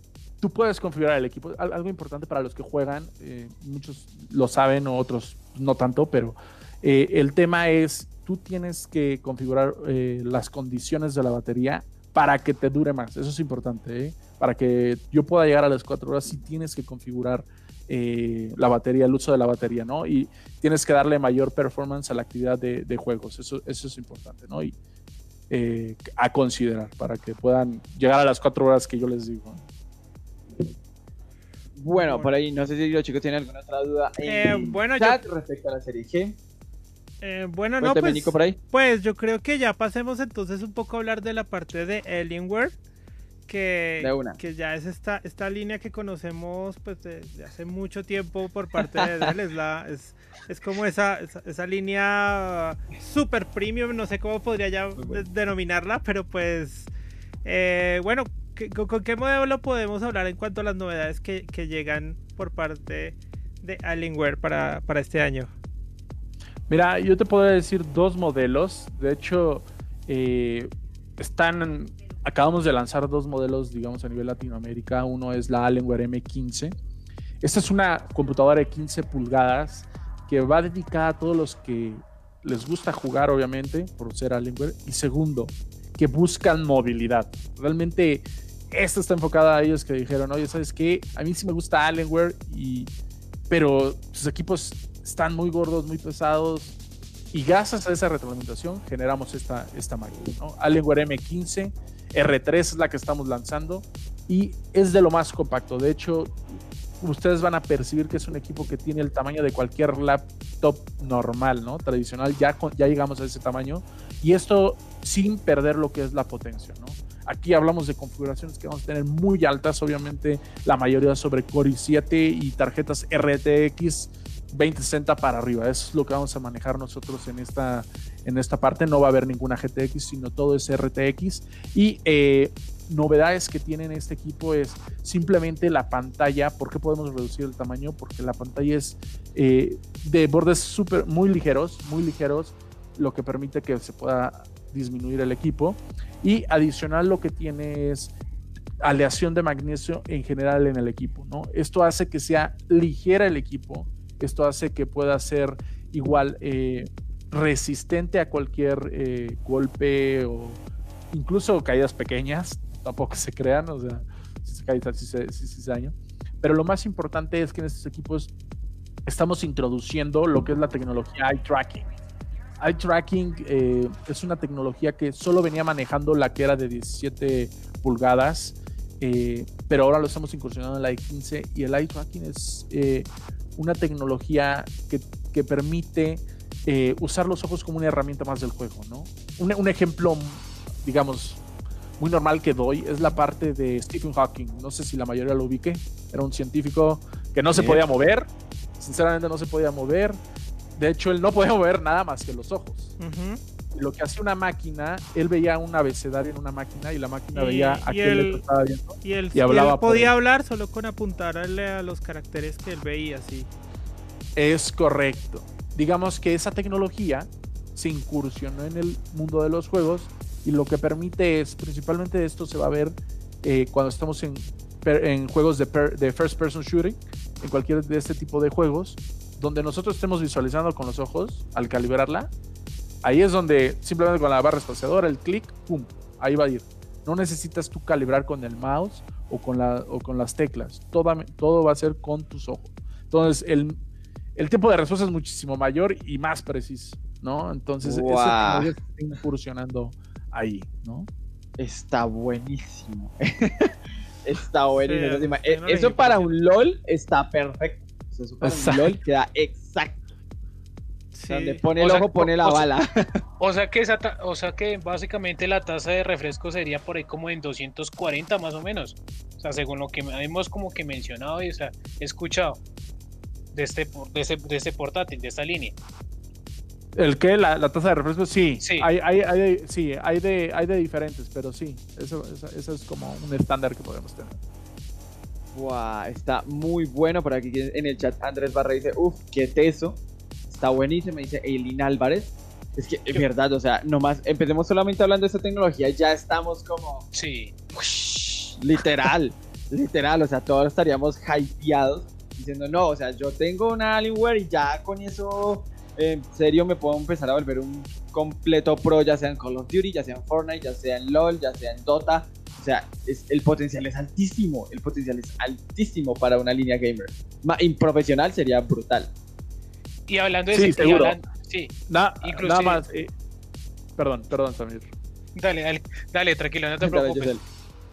tú puedes configurar el equipo. Algo importante para los que juegan, eh, muchos lo saben, otros no tanto, pero eh, el tema es tú tienes que configurar eh, las condiciones de la batería para que te dure más. Eso es importante. ¿eh? Para que yo pueda llegar a las 4 horas, sí tienes que configurar eh, la batería, el uso de la batería, ¿no? Y tienes que darle mayor performance a la actividad de, juegos. Eso, eso es importante, ¿no? Y a considerar para que puedan llegar a las 4 horas que yo les digo. Bueno, por ahí, no sé si los chicos tienen alguna otra duda en bueno, chat respecto a la serie G. Eh, bueno, no, pues, pues yo creo que ya pasemos entonces un poco a hablar de la parte de Alienware, que, que ya es esta, esta línea que conocemos pues desde hace mucho tiempo por parte de Dell, es, la, es, es como esa, esa, línea super premium, no sé cómo podría ya denominarla, pero pues eh, bueno, ¿con, qué modelo podemos hablar en cuanto a las novedades que, llegan por parte de Alienware para, este año? Mira, yo te puedo decir dos modelos. De hecho, eh, están. Acabamos de lanzar dos modelos, digamos, a nivel Latinoamérica. Uno es la Alienware M15. Esta es una computadora de 15 pulgadas que va dedicada a todos los que les gusta jugar, obviamente, por ser Alienware. Y segundo, que buscan movilidad. Realmente, esta está enfocada a ellos que dijeron, oye, ¿sabes qué? A mí sí me gusta Alienware, y... pero sus equipos están muy gordos, muy pesados. Y gracias a esa retroalimentación generamos esta, esta máquina. ¿no? Alienware M15, R3 es la que estamos lanzando y es de lo más compacto. De hecho, ustedes van a percibir que es un equipo que tiene el tamaño de cualquier laptop normal, ¿no? Tradicional, ya, ya llegamos a ese tamaño. Y esto sin perder lo que es la potencia, ¿no? Aquí hablamos de configuraciones que vamos a tener muy altas, obviamente la mayoría sobre Core i7 y tarjetas RTX 2060 para arriba. Eso es lo que vamos a manejar nosotros en esta, en esta parte. No va a haber ninguna GTX, sino todo es RTX. Y eh, novedades que tienen este equipo es simplemente la pantalla. ¿Por qué podemos reducir el tamaño? Porque la pantalla es eh, de bordes super, muy ligeros, muy ligeros, lo que permite que se pueda disminuir el equipo. Y adicional lo que tiene es aleación de magnesio en general en el equipo. ¿no? Esto hace que sea ligera el equipo esto hace que pueda ser igual eh, resistente a cualquier eh, golpe o incluso caídas pequeñas, tampoco se crean, o sea, si se cae si se, si se daña. Pero lo más importante es que en estos equipos estamos introduciendo lo que es la tecnología eye tracking. Eye tracking eh, es una tecnología que solo venía manejando la que era de 17 pulgadas, pero ahora lo estamos incursionando en la de 15 y el eye tracking es una tecnología que, que permite eh, usar los ojos como una herramienta más del juego, ¿no? Un, ejemplo, digamos, muy normal que doy es la parte de Stephen Hawking. No sé si la mayoría lo ubique. Era un científico que no se podía mover. Sinceramente no se podía mover. De hecho, él no podía mover nada más que los ojos. Lo que hacía una máquina, él veía un abecedario en una máquina y la máquina veía a quién le estaba viendo. Y él, hablaba podía hablar solo con apuntarle a los caracteres que él veía, sí. Es correcto. Digamos que esa tecnología se incursionó en el mundo de los juegos y lo que permite es, principalmente esto se va a ver eh, cuando estamos en en juegos de, de first person shooting, en cualquier de este tipo de juegos, donde nosotros estemos visualizando con los ojos al calibrarla, ahí es donde simplemente con la barra espaciadora, el clic, pum, ahí va a ir. No necesitas tú calibrar con el mouse o con, la, o con las teclas. Todo, todo va a ser con tus ojos. Entonces, el, el tiempo de respuesta es muchísimo mayor y más preciso, ¿no? Entonces, eso está incursionando ahí, ¿no? Está buenísimo. está buenísimo. Eh, eso para un LOL está perfecto. eso para un LOL queda exacto. Donde pone el ojo, pone la bala. O sea que esa o sea que básicamente la tasa de refresco sería por ahí como en 240 más o menos. O sea, según lo que hemos como que mencionado y o sea, escuchado de este, de ese, de ese portátil, de esta línea. ¿El qué? ¿La, tasa de refresco? Sí. sí. Hay, hay, hay, sí, hay de, hay de diferentes, pero sí. Eso, eso, es como un estándar que podemos tener. Wow, está muy bueno. Por aquí en el chat Andrés Barra dice, uff, qué teso. Está buenísimo, dice Eileen Álvarez. Es que es verdad, o sea, nomás empecemos solamente hablando de esta tecnología, ya estamos como... Sí. Literal, literal, o sea, todos estaríamos hypeados diciendo, no, o sea, yo tengo una Alienware y ya con eso, en serio, me puedo empezar a volver un completo pro, ya sea en Call of Duty, ya sea en Fortnite, ya sea en LOL, ya sea en Dota. O sea, es, el potencial es altísimo, el potencial es altísimo para una línea gamer. profesional sería brutal. Y hablando de sí, seguro. sí, nada más. Eh, perdón, perdón, Samir. Dale, dale, dale, tranquilo, no te preocupes.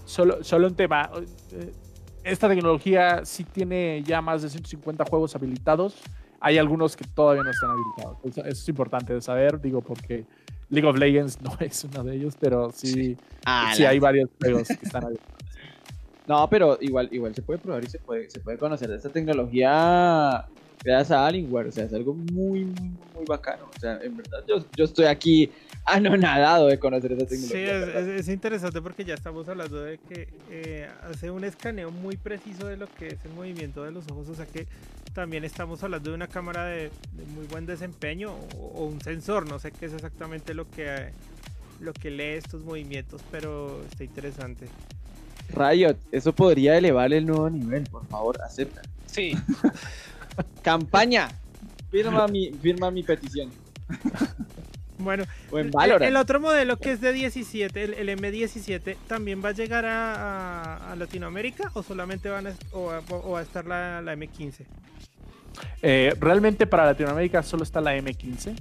Solo, solo un tema. Eh, esta tecnología sí tiene ya más de 150 juegos habilitados. Hay algunos que todavía no están habilitados. Eso, es importante de saber, digo, porque League of Legends no es uno de ellos, pero sí, sí, ah, hay varios juegos que están habilitados. No, pero igual, igual se puede probar y se puede, se puede conocer de esta tecnología gracias a Alienware. O sea, es algo muy, muy, muy bacano. O sea, en verdad, yo, yo estoy aquí anonadado de conocer esa tecnología. Sí, es, interesante porque ya estamos hablando de que eh, hace un escaneo muy preciso de lo que es el movimiento de los ojos. O sea que también estamos hablando de una cámara de, muy buen desempeño o, un sensor. No sé qué es exactamente lo que, lo que lee estos movimientos, pero está interesante. Riot, eso podría elevar el nuevo nivel, por favor, acepta. Sí. Campaña. Firma mi, firma mi petición. Bueno, el, otro modelo que es de 17, el, M17, ¿también va a llegar a, Latinoamérica o solamente van a, o a, estar la, M15? Eh, realmente para Latinoamérica solo está la M15.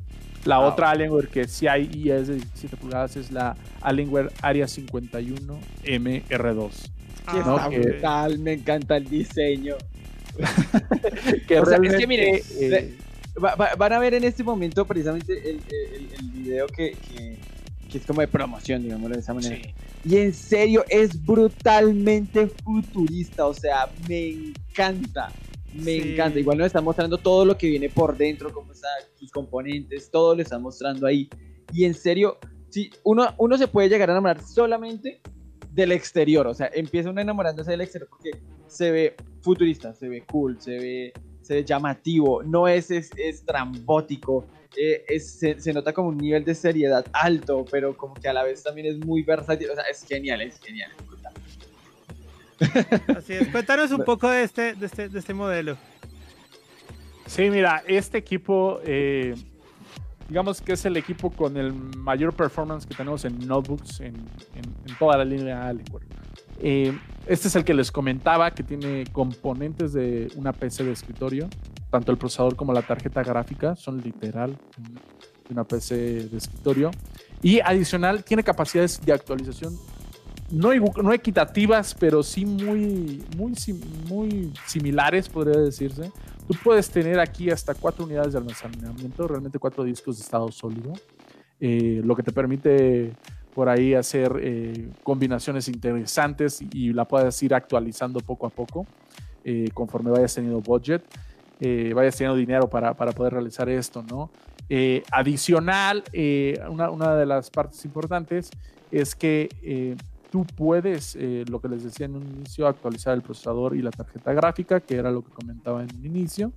La ah, otra Alienware que sí hay y es de 17 pulgadas es la Alienware Area 51 MR2. Ah, brutal, me encanta el diseño. que es que mire, eh, van a ver en este momento precisamente el, el, video que, que, es como de promoción, digámoslo de esa manera. Y en serio, es brutalmente futurista, o sea, me encanta. Me encanta. Igual nos están mostrando todo lo que viene por dentro, cómo están sus componentes, todo lo están mostrando ahí. Y en serio, sí, uno, uno se puede llegar a enamorar solamente del exterior. O sea, empieza uno enamorándose del exterior porque se ve futurista, se ve cool, se ve llamativo, no es, es, trambótico, eh, se, nota como un nivel de seriedad alto, pero como que a la vez también es muy versátil, o sea, es genial, es genial. Así es, cuéntanos un poco de este, de este, de este modelo. Sí, mira, este equipo, eh, digamos que es el equipo con el mayor performance que tenemos en notebooks en, en, toda la línea Alienware. Eh, este es el que les comentaba que tiene componentes de una PC de escritorio. Tanto el procesador como la tarjeta gráfica son literal una PC de escritorio. Y adicional tiene capacidades de actualización no, no equitativas, pero sí muy, muy, muy similares, podría decirse. Tú puedes tener aquí hasta cuatro unidades de almacenamiento, realmente cuatro discos de estado sólido, eh, lo que te permite por ahí hacer eh, combinaciones interesantes y, la puedas ir actualizando poco a poco eh, conforme vayas teniendo budget, eh, vayas teniendo dinero para, para, poder realizar esto, ¿no? adicional, una, una, de las partes importantes es que tú puedes, lo que les decía en un inicio, actualizar el procesador y la tarjeta gráfica, que era lo que comentaba en un inicio.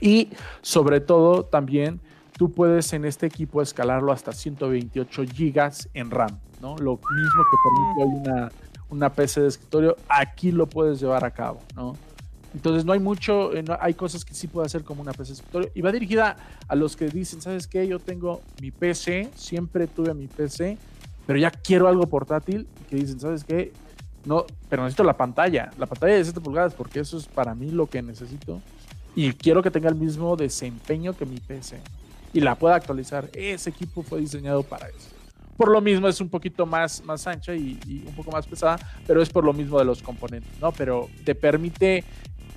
Y sobre todo también tú puedes en este equipo escalarlo hasta 128 gigas en RAM, ¿no? Lo mismo que permite hoy una, una PC de escritorio, aquí lo puedes llevar a cabo, ¿no? Entonces no hay mucho, eh, hay cosas que sí puede hacer como una PC de escritorio. Y va dirigida a los que dicen, ¿sabes qué? Yo tengo mi PC, siempre tuve mi PC, pero ya quiero algo portátil. Y que dicen, ¿sabes qué? No, pero necesito la pantalla, la pantalla de 7 pulgadas, porque eso es para mí lo que necesito. Y quiero que tenga el mismo desempeño que mi PC. Y la pueda actualizar. Ese equipo fue diseñado para eso. Por lo mismo es un poquito más, más ancha y, y, un poco más pesada, pero es por lo mismo de los componentes, ¿no? Pero te permite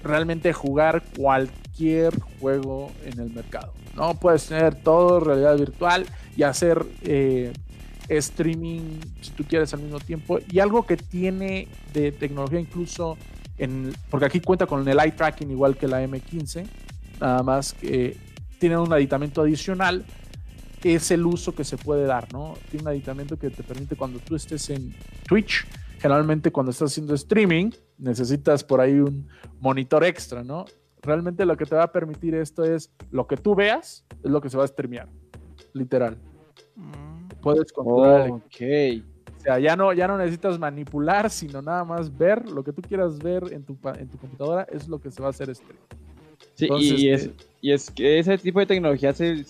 realmente jugar cualquier juego en el mercado, ¿no? Puedes tener todo realidad virtual y hacer eh, streaming si tú quieres al mismo tiempo. Y algo que tiene de tecnología incluso, en, porque aquí cuenta con el eye tracking igual que la M15, nada más que tiene un aditamento adicional es el uso que se puede dar, ¿no? Tiene un aditamento que te permite cuando tú estés en Twitch, generalmente cuando estás haciendo streaming, necesitas por ahí un monitor extra, ¿no? Realmente lo que te va a permitir esto es lo que tú veas, es lo que se va a streamear, literal. Mm. Puedes controlar. Oh, ok. O sea, ya no, ya no necesitas manipular, sino nada más ver lo que tú quieras ver en tu, en tu computadora, es lo que se va a hacer stream. Sí, y, es, y es que ese tipo de tecnología se,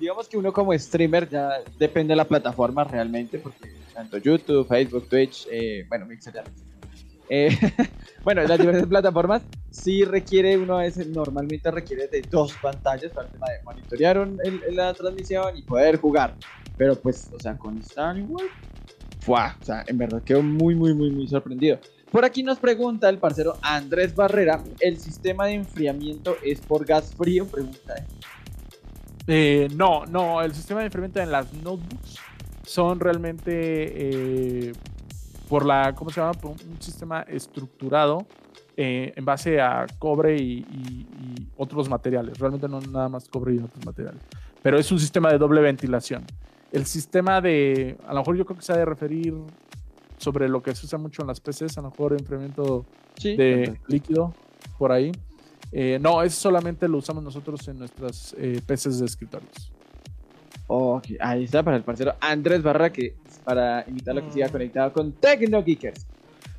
digamos que uno como streamer ya depende de la plataforma realmente, porque tanto YouTube, Facebook, Twitch, eh, bueno, Mixer ya. Eh, bueno, las diferentes plataformas sí requiere, uno a veces normalmente requiere de dos pantallas para el tema de monitorear la transmisión y poder jugar. Pero pues, o sea, con esta igual, o sea, en verdad quedo muy, muy, muy, muy sorprendido. Por aquí nos pregunta el parcero Andrés Barrera, ¿el sistema de enfriamiento es por gas frío? Pregunta. Eh, no, no, el sistema de enfriamiento en las notebooks son realmente eh, por la, ¿cómo se llama? Por un sistema estructurado eh, en base a cobre y, otros materiales. Realmente no nada más cobre y otros materiales. Pero es un sistema de doble ventilación. El sistema de, a lo mejor yo creo que se ha de referir sobre lo que se usa mucho en las PCs, a lo mejor enfriamiento de líquido por ahí. Eh, no, eso solamente lo usamos nosotros en nuestras eh, PCs de escritorios. Ok, ahí está para el parcero Andrés Barra, que para invitarlo a que siga mm. conectado con Tecno Geekers.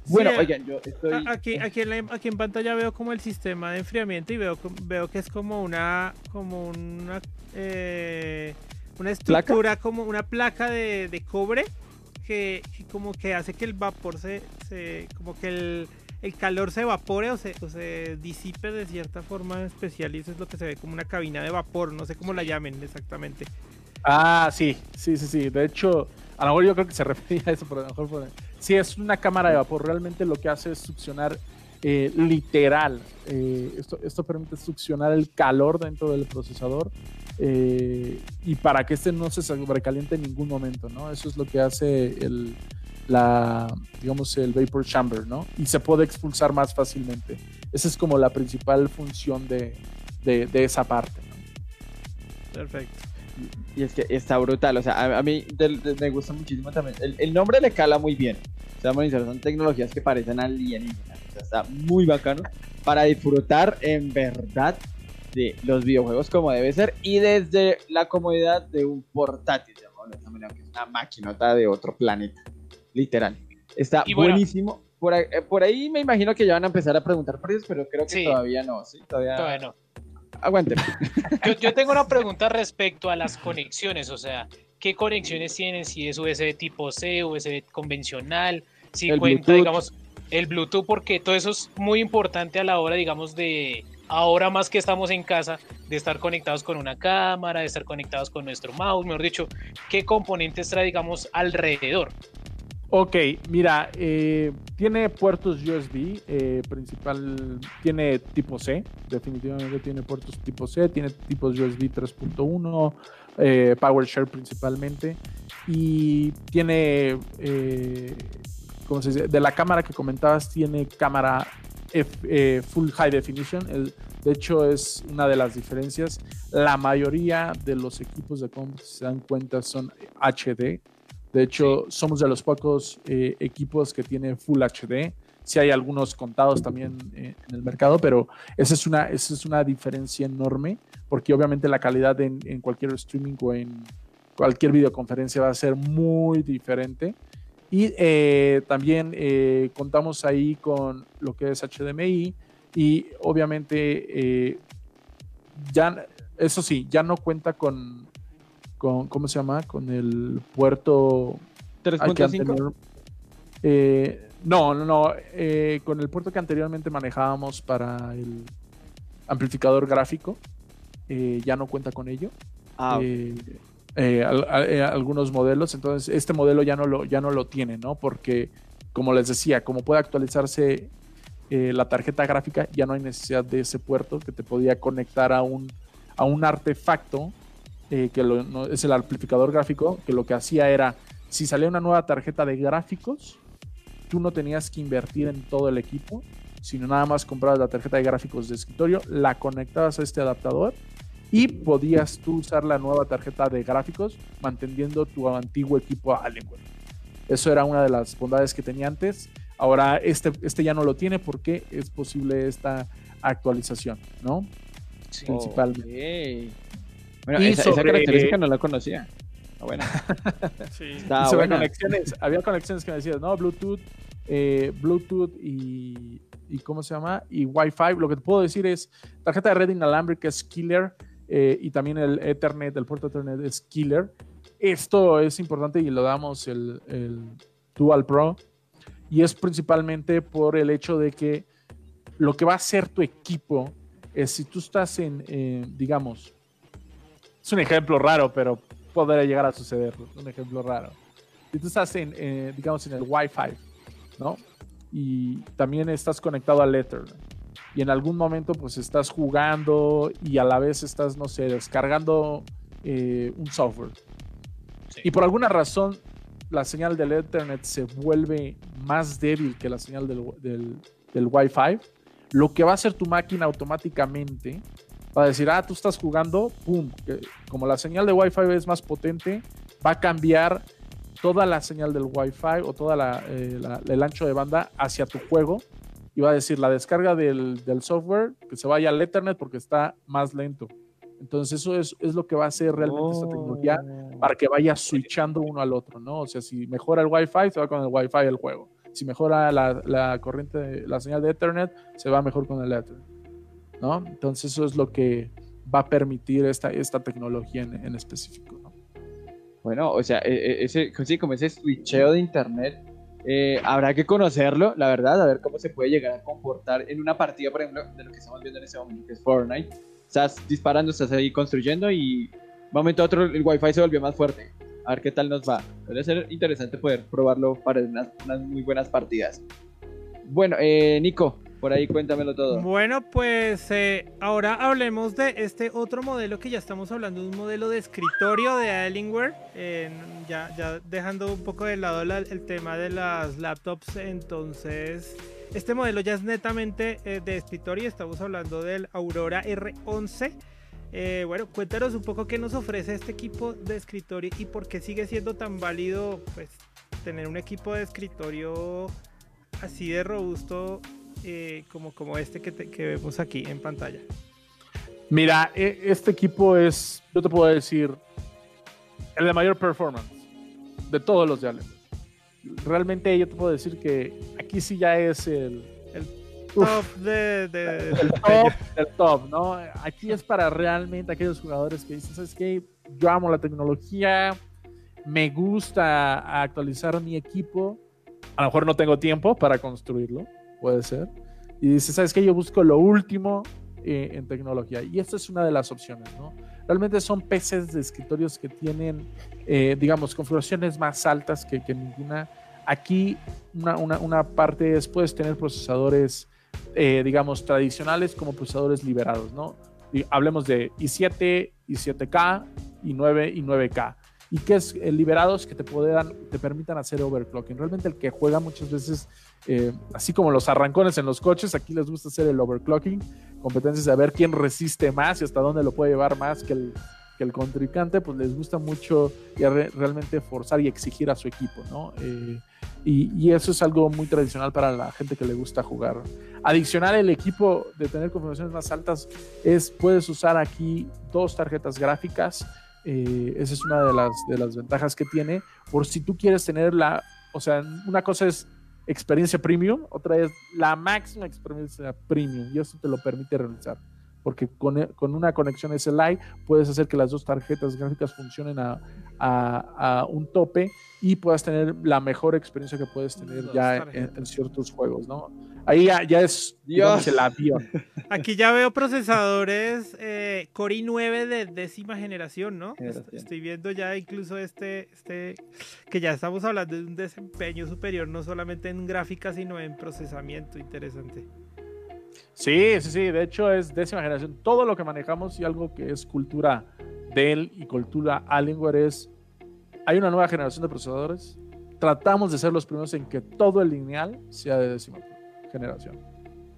Bueno, oigan, yo estoy. Aquí, aquí, en aquí en pantalla veo como el sistema de enfriamiento y veo, veo que es como una. como una. Eh, una estructura, como una placa de, de cobre que, como que hace que el vapor se. se como que el el calor se evapore o se, o se disipe de cierta forma especial y eso es lo que se ve como una cabina de vapor, no sé cómo la llamen exactamente. Ah, sí, sí, sí, sí. De hecho, a lo mejor yo creo que se refería a eso, pero a lo mejor Sí, es una cámara de vapor. Realmente lo que hace es succionar eh, literal. Eh, esto, esto permite succionar el calor dentro del procesador eh, y para que este no se sobrecaliente en ningún momento, ¿no? Eso es lo que hace el, la, digamos, el vapor chamber, ¿no? Y se puede expulsar más fácilmente. Esa es como la principal función de, de, esa parte. Perfecto. Y es que está brutal, o sea, a, mí me gusta muchísimo también. El, nombre le cala muy bien. O sea, son tecnologías que parecen alienígenas. O sea, está muy bacano para disfrutar en verdad de los videojuegos como debe ser y desde la comodidad de un portátil, que es una maquinota de otro planeta literal. Está buenísimo. Por ahí, eh, por ahí, me imagino que ya van a empezar a preguntar precios, pero creo que todavía no, ¿sí? Todavía, no. Aguánteme. Yo, tengo una pregunta respecto a las conexiones, o sea, ¿qué conexiones tienen? Si es USB tipo C, USB convencional, si cuenta, digamos, el Bluetooth, porque todo eso es muy importante a la hora, digamos, de ahora más que estamos en casa, de estar conectados con una cámara, de estar conectados con nuestro mouse, mejor dicho, ¿qué componentes trae, digamos, alrededor? Ok, mira, eh, tiene puertos USB, eh, principal, tiene tipo C, definitivamente tiene puertos tipo C, tiene tipos USB 3.1, eh, PowerShare principalmente, y tiene, eh, ¿cómo se dice? De la cámara que comentabas, tiene cámara Full High Definition, de hecho es una de las diferencias. La mayoría de los equipos de comp, se dan cuenta, son HD, de hecho, somos de los pocos eh, equipos que tienen Full HD. Sí hay algunos contados también eh, en el mercado, pero esa es, una, esa es una diferencia enorme, porque obviamente la calidad en, en cualquier streaming o en cualquier videoconferencia va a ser muy diferente. Y eh, también eh, contamos ahí con lo que es HDMI y obviamente ya, eso sí, ya no cuenta con, con ¿cómo se llama? Con el puerto 3.5. Eh, no, no, no. Eh, con el puerto que anteriormente manejábamos para el amplificador gráfico, eh, ya no cuenta con ello. Ah, algunos modelos, entonces este modelo ya no lo, ya no lo tiene, ¿no? Porque, como les decía, como puede actualizarse la tarjeta gráfica, ya no hay necesidad de ese puerto que te podía conectar a un, a un artefacto que es el amplificador gráfico, que lo que hacía era, si salía una nueva tarjeta de gráficos, tú no tenías que invertir en todo el equipo, sino nada más comprabas la tarjeta de gráficos de escritorio, la conectabas a este adaptador y podías tú usar la nueva tarjeta de gráficos manteniendo tu antiguo equipo Alienware. Eso era una de las bondades que tenía antes. Ahora este, este ya no lo tiene porque es posible esta actualización, ¿no? Principalmente. Bueno, esa, característica no la conocía. Bueno. sí. Había conexiones, había conexiones que me decían, no, Bluetooth, eh, Bluetooth y, y, ¿cómo se llama? Y Wi-Fi. Lo que te puedo decir es, tarjeta de red inalámbrica es killer eh, y también el Ethernet, el puerto Ethernet es killer. Esto es importante y lo damos el, el Dual Pro y es principalmente por el hecho de que lo que va a hacer tu equipo es si tú estás en, eh, digamos, es un ejemplo raro, pero podría llegar a suceder. Un ejemplo raro. Si tú estás en, eh, digamos, en el Wi-Fi, ¿no? Y también estás conectado al Ether. Y en algún momento, pues estás jugando y a la vez estás, no sé, descargando eh, un software. Y por alguna razón, la señal del Ethernet se vuelve más débil que la señal del, del, del Wi-Fi. Lo que va a hacer tu máquina automáticamente va a decir, ah, tú estás jugando, pum, como la señal de Wi-Fi es más potente, va a cambiar toda la señal del Wi-Fi o todo eh, el ancho de banda hacia tu juego y va a decir la descarga del, software que se vaya al Ethernet porque está más lento. Entonces eso es, lo que va a hacer realmente esta tecnología oh. para que vaya switchando uno al otro, ¿no? O sea, si mejora el Wi-Fi, se va con el Wi-Fi el juego. Si mejora la, la corriente, la señal de Ethernet, se va mejor con el Ethernet. ¿no? Entonces eso es lo que va a permitir esta, esta tecnología en, específico, ¿no? Bueno, o sea, e, e, ese, sí, como ese switcheo de internet, eh, habrá que conocerlo, la verdad, a ver cómo se puede llegar a comportar en una partida, por ejemplo, de lo que estamos viendo en ese momento, que es Fortnite. Estás disparando, estás ahí construyendo y de momento a otro el wifi se volvió más fuerte. A ver qué tal nos va. Debe ser interesante poder probarlo para unas, unas muy buenas partidas. Bueno, eh, Nico, por ahí cuéntamelo todo. Bueno, pues eh, ahora hablemos de este otro modelo que ya estamos hablando, un modelo de escritorio de Alienware, ya, dejando un poco de lado el tema de las laptops, entonces este modelo ya es netamente eh, de escritorio, estamos hablando del Aurora R11. Eh, bueno, cuéntanos un poco qué nos ofrece este equipo de escritorio y por qué sigue siendo tan válido pues, tener un equipo de escritorio así de robusto eh, como, como este que, que, vemos aquí en pantalla? Mira, e, este equipo es, yo te puedo decir, el de mayor performance de todos los de Allen. Realmente yo te puedo decir que aquí sí ya es el, el top de, de, el top del top, ¿no? Aquí es para realmente aquellos jugadores que dicen, ¿sabes qué? Yo amo la tecnología, me gusta actualizar mi equipo, a lo mejor no tengo tiempo para construirlo, puede ser. Y dice, ¿sabes qué? Yo busco lo último eh, en tecnología. Y esta es una de las opciones, ¿no? Realmente son PCs de escritorios que tienen, eh, digamos, configuraciones más altas que, que ninguna. Aquí una, una, una, parte es, puedes tener procesadores, eh, digamos, tradicionales como procesadores liberados, ¿no? Hablemos de i7, i7K, i9 y 9K y que es liberados que te puedan, te permitan hacer overclocking. Realmente el que juega muchas veces eh, así como los arrancones en los coches, aquí les gusta hacer el overclocking, competencias de ver quién resiste más y hasta dónde lo puede llevar más que el, que el contrincante, pues les gusta mucho realmente forzar y exigir a su equipo, ¿no? Eh, y, y, eso es algo muy tradicional para la gente que le gusta jugar. Adicional, el equipo de tener configuraciones más altas es, puedes usar aquí dos tarjetas gráficas. Eh, esa es una de las, de las ventajas que tiene. Por si tú quieres tener la o sea, una cosa es experiencia premium, otra es la máxima experiencia premium y eso te lo permite realizar. Porque con, e, con una conexión SLI puedes hacer que las dos tarjetas gráficas funcionen a, a, a un tope y puedas tener la mejor experiencia que puedes tener ya en, en, ciertos juegos, ¿no? Ahí ya, ya es digamos, el avión. Aquí ya veo procesadores eh, Core i9 de décima generación, ¿no? Generación. Estoy viendo ya incluso este, este, que ya estamos hablando de un desempeño superior, no solamente en gráfica, sino en procesamiento. Interesante. Sí, sí, sí. De hecho, es décima generación. Todo lo que manejamos y algo que es cultura Dell y cultura Alienware es. Hay una nueva generación de procesadores. Tratamos de ser los primeros en que todo el lineal sea de décima generación.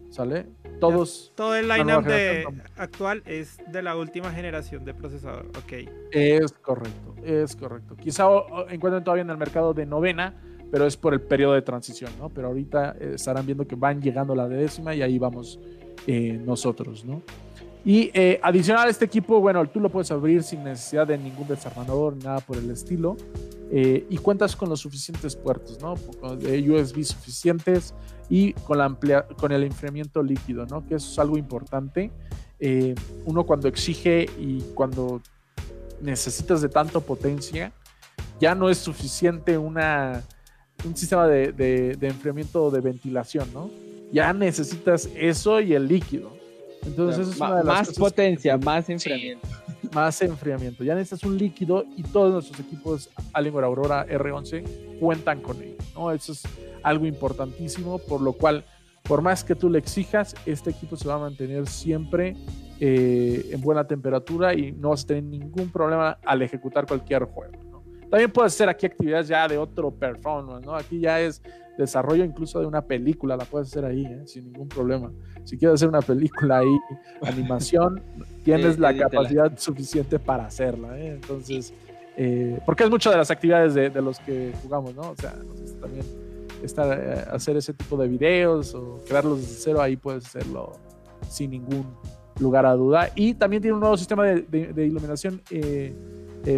¿Sale? Todos. Ya, todo el lineup de actual es de la última generación de procesador. Ok. Es correcto, es correcto. Quizá encuentren todavía en el mercado de novena, pero es por el periodo de transición, ¿no? Pero ahorita eh, estarán viendo que van llegando a la décima y ahí vamos eh, nosotros, ¿no? Y eh, adicional a este equipo, bueno, tú lo puedes abrir sin necesidad de ningún desarmador, nada por el estilo. Eh, y cuentas con los suficientes puertos, ¿no? De USB suficientes y con, la amplia, con el enfriamiento líquido, ¿no? Que eso es algo importante. Eh, uno cuando exige y cuando necesitas de tanto potencia, ya no es suficiente una, un sistema de, de, enfriamiento de ventilación, ¿no? Ya necesitas eso y el líquido. Entonces, es una de las más potencia, más enfriamiento. Sí más enfriamiento. Ya necesitas un líquido y todos nuestros equipos Alienware Aurora R11 cuentan con ello. ¿no? Eso es algo importantísimo, por lo cual, por más que tú le exijas, este equipo se va a mantener siempre eh, en buena temperatura y no vas a tener ningún problema al ejecutar cualquier juego. También puedes hacer aquí actividades ya de otro performance, ¿no? Aquí ya es desarrollo incluso de una película, la puedes hacer ahí, ¿eh? sin ningún problema. Si quieres hacer una película ahí, animación, tienes la capacidad suficiente para hacerla. ¿eh? Entonces, eh, porque es mucho de las actividades de, de, los que jugamos, ¿no? O sea, también estar, eh, hacer ese tipo de videos o crearlos desde cero, ahí puedes hacerlo sin ningún lugar a duda. Y también tiene un nuevo sistema de, de, de iluminación eh,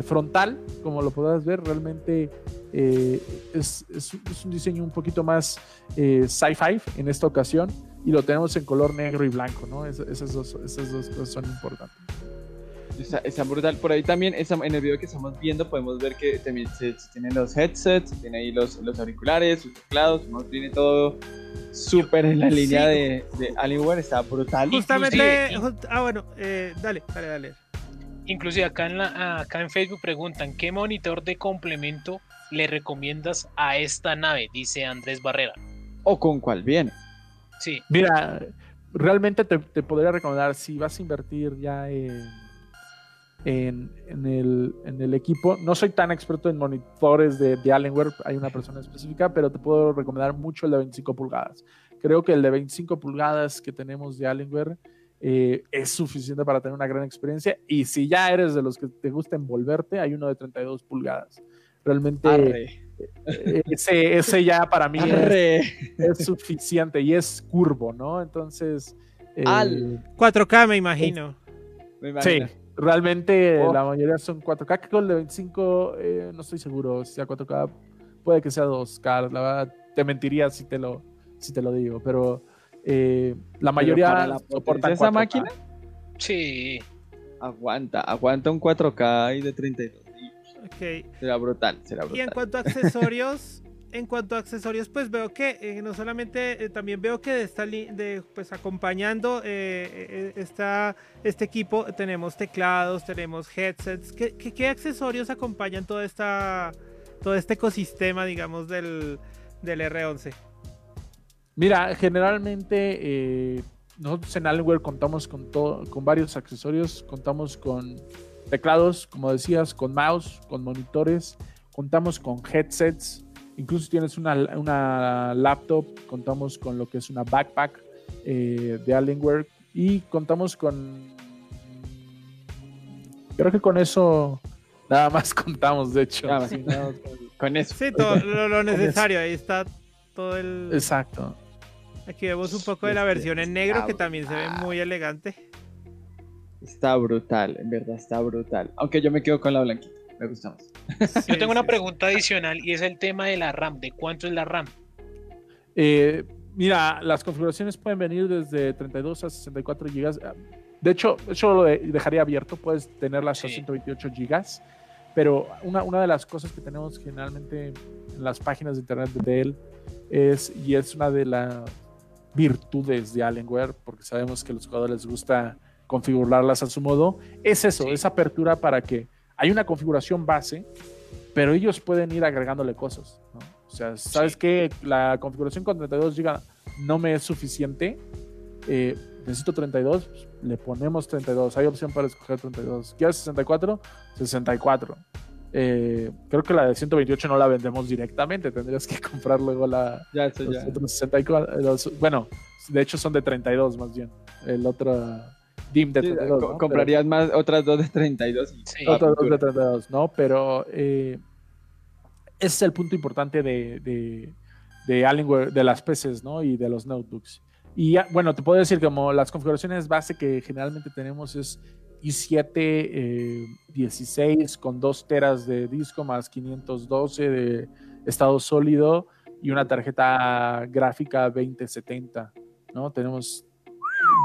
frontal, como lo podrás ver, realmente eh, es, es, es, un diseño un poquito más eh, sci-fi en esta ocasión y lo tenemos en color negro y blanco, ¿no? Es, esas, dos, esas dos cosas son importantes. Está, está, brutal. Por ahí también, en el video que estamos viendo, podemos ver que también se, se tienen los headsets, se tiene ahí los, los auriculares, sus teclados, ¿no? tiene todo súper en la línea sí. de, de Alienware, está brutal. Justamente, just, ah, bueno, eh, dale, dale, dale. Inclusive acá en, la, acá en Facebook preguntan, ¿qué monitor de complemento le recomiendas a esta nave? Dice Andrés Barrera. ¿O con cuál viene? Sí. Mira, realmente te, te podría recomendar si vas a invertir ya en, en, en, el, en, el, equipo. No soy tan experto en monitores de, de, Alienware, hay una persona específica, pero te puedo recomendar mucho el de 25 pulgadas. Creo que el de 25 pulgadas que tenemos de Alienware eh, es suficiente para tener una gran experiencia. Y si ya eres de los que te gusta envolverte, hay uno de 32 pulgadas. Realmente Arre. ese, ese ya para mí es, es, suficiente y es curvo, ¿no? Entonces... Eh, Al 4K me imagino. Me imagino. Sí, realmente oh. la mayoría son 4K. Que con el de 25 eh, no estoy seguro si sea 4K. Puede que sea 2K. La verdad, te mentiría si te lo, si te lo digo, pero... Eh, la mayoría la soporta esa 4K. máquina. Sí. Aguanta, aguanta un 4K y de 32. Okay. Será brutal, será brutal. Y en cuanto a accesorios, en cuanto a accesorios, pues veo que eh, no solamente, eh, también veo que está de, pues acompañando eh, esta, este equipo, tenemos teclados, tenemos headsets. ¿Qué, qué, qué accesorios acompañan toda esta, todo este ecosistema, digamos, del, del R11? Mira, generalmente eh, nosotros en Alienware contamos con, todo, con varios accesorios, contamos con teclados, como decías, con mouse, con monitores, contamos con headsets, incluso tienes una, una laptop, contamos con lo que es una backpack eh, de Alienware. Y contamos con... Creo que con eso nada más contamos, de hecho. Nada más, sí, nada más con eso. Sí, todo lo, lo necesario, ahí está todo el... Exacto. Aquí vemos un poco de la versión en negro que también se ve muy elegante. Está brutal, en verdad está brutal. Aunque yo me quedo con la blanquita, me gusta más. Yo tengo una pregunta adicional y es el tema de la RAM. ¿De cuánto es la RAM? Eh, mira, las configuraciones pueden venir desde 32 a 64 GB. De hecho, yo lo dejaría abierto, puedes tenerlas a 128 GB. Pero una, una, de las cosas que tenemos generalmente en las páginas de internet de Dell es, y es una de las virtudes de Alienware, porque sabemos que a los jugadores les gusta configurarlas a su modo, es eso, esa apertura para que hay una configuración base, pero ellos pueden ir agregándole cosas. O sea, ¿sabes que La configuración con 32 GB no me es suficiente. Eh, necesito 32, pues, le ponemos 32. Hay opción para escoger 32. ¿Quieres 64? 64. Eh, creo que la de 128 no la vendemos directamente. Tendrías que comprar luego la. Ya, eso ya. 64. bueno, de hecho son de 32 más bien. El otro. DIM de 32. Comprarías más otras dos de 32. otras dos de 32, ¿no? Pero eh, ese es el punto importante de, de, de Alienware, de las PCs, ¿no? Y de los notebooks. Y bueno, te puedo decir como las configuraciones base que generalmente tenemos es i7 16 eh, con 2 teras de disco más 512 de estado sólido y una tarjeta gráfica 2070, ¿no? Tenemos,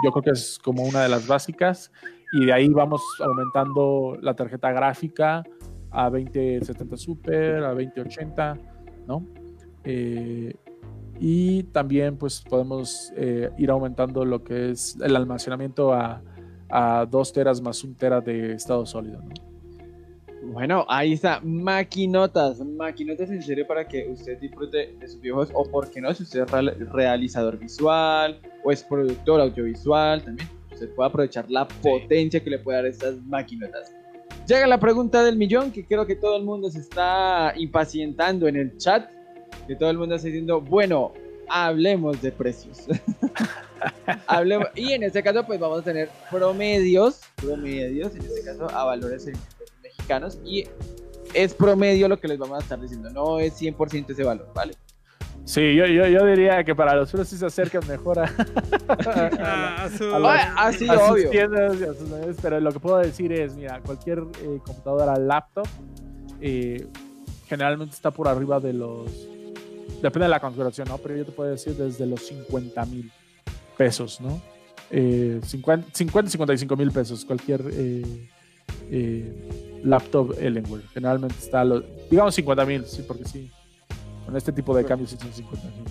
yo creo que es como una de las básicas y de ahí vamos aumentando la tarjeta gráfica a 2070 Super, a 2080, ¿no? Eh, y también pues podemos eh, ir aumentando lo que es el almacenamiento a, a 2 teras más 1 tera de estado sólido. Bueno, ahí está, maquinotas, maquinotas en serio para que usted disfrute de sus videojuegos o por qué no, si usted es realizador visual o es productor audiovisual, también usted puede aprovechar la potencia que le puede dar estas maquinotas. Llega la pregunta del millón que creo que todo el mundo se está impacientando en el chat que todo el mundo está diciendo, bueno, hablemos de precios. hablemos, y en este caso, pues vamos a tener promedios, promedios, en este caso, a valores mexicanos. Y es promedio lo que les vamos a estar diciendo, no es 100% ese valor, ¿vale? Sí, yo, yo, yo, diría que para los precios se acercan mejor a, a, así, obvio. tiendas pero lo que puedo decir es, mira, cualquier eh, computadora laptop eh, generalmente está por arriba de los Depende de la configuración, ¿no? Pero yo te puedo decir desde los 50 mil pesos, ¿no? 50, 50, 55 mil pesos, cualquier eh, eh, laptop Alienware. Generalmente está, los, digamos 50 mil, sí, porque sí. Con este tipo de cambios sí son 50 mil.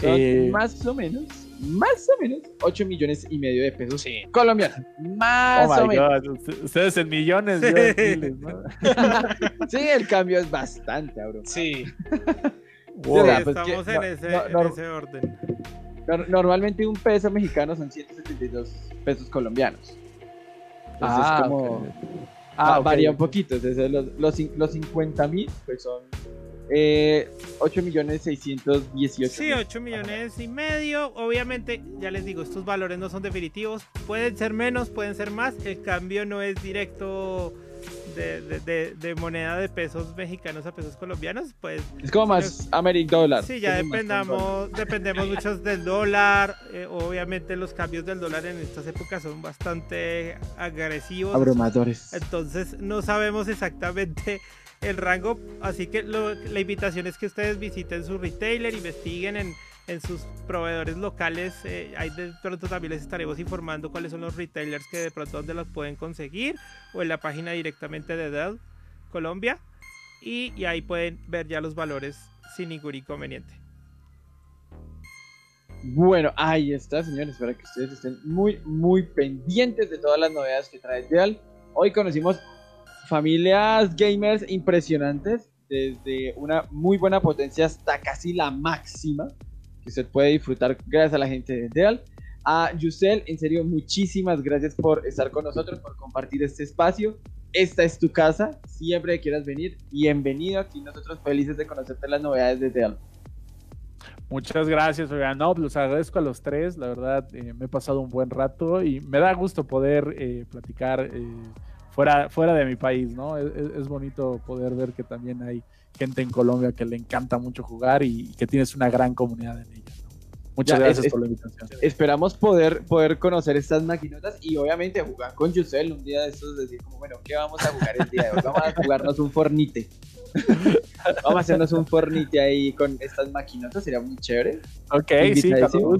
Eh, más o menos, más o menos, 8 millones y medio de pesos sí. colombianos. Más oh o menos. Ustedes en millones, yo en miles, ¿no? sí, el cambio es bastante, bro. Sí. Pues estamos en, ese, orden. Normalmente un peso mexicano son 172 pesos colombianos. Entonces, ah, como. Ah, varía un poquito. los, los, los 50 mil pues son eh, 8 millones 618 Sí, 8 millones y medio. Obviamente, ya les digo, estos valores no son definitivos. Pueden ser menos, pueden ser más. El cambio no es directo de, moneda de pesos mexicanos a pesos colombianos, pues... Es como más American Dollar. Sí, ya dependamos, dependemos muchos del dólar. Eh, obviamente los cambios del dólar en estas épocas son bastante agresivos. Abrumadores. Entonces no sabemos exactamente el rango, así que la invitación es que ustedes visiten su retailer, investiguen en en sus proveedores locales. Eh, ahí de pronto también les estaremos informando cuáles son los retailers que de pronto donde los pueden conseguir o en la página directamente de Dell Colombia. Y, ahí pueden ver ya los valores sin ningún inconveniente. Bueno, ahí está, señores, para que ustedes estén muy, muy pendientes de todas las novedades que trae Dell. Hoy conocimos familias gamers impresionantes, desde una muy buena potencia hasta casi la máxima usted puede disfrutar gracias a la gente de Dell. A Yusel, en serio, muchísimas gracias por estar con nosotros, por compartir este espacio. Esta es tu casa, siempre que quieras venir, bienvenido aquí. Nosotros felices de conocerte las novedades de Dell. Muchas gracias, oigan. No, los agradezco a los tres. La verdad, eh, me he pasado un buen rato y me da gusto poder eh, platicar eh, fuera, fuera de mi país, ¿no? Es, es, bonito poder ver que también hay gente en Colombia que le encanta mucho jugar y, que tienes una gran comunidad en ella. Muchas Ya, gracias es- por la invitación. Esperamos poder, poder conocer estas maquinotas y obviamente jugar con Yusel un día de estos, decir como, bueno, ¿qué vamos a jugar el día de hoy? Vamos a jugarnos un fornite. vamos a hacernos un fornite ahí con estas maquinotas, sería muy chévere. Ok, sí, cuando Invitadísimo.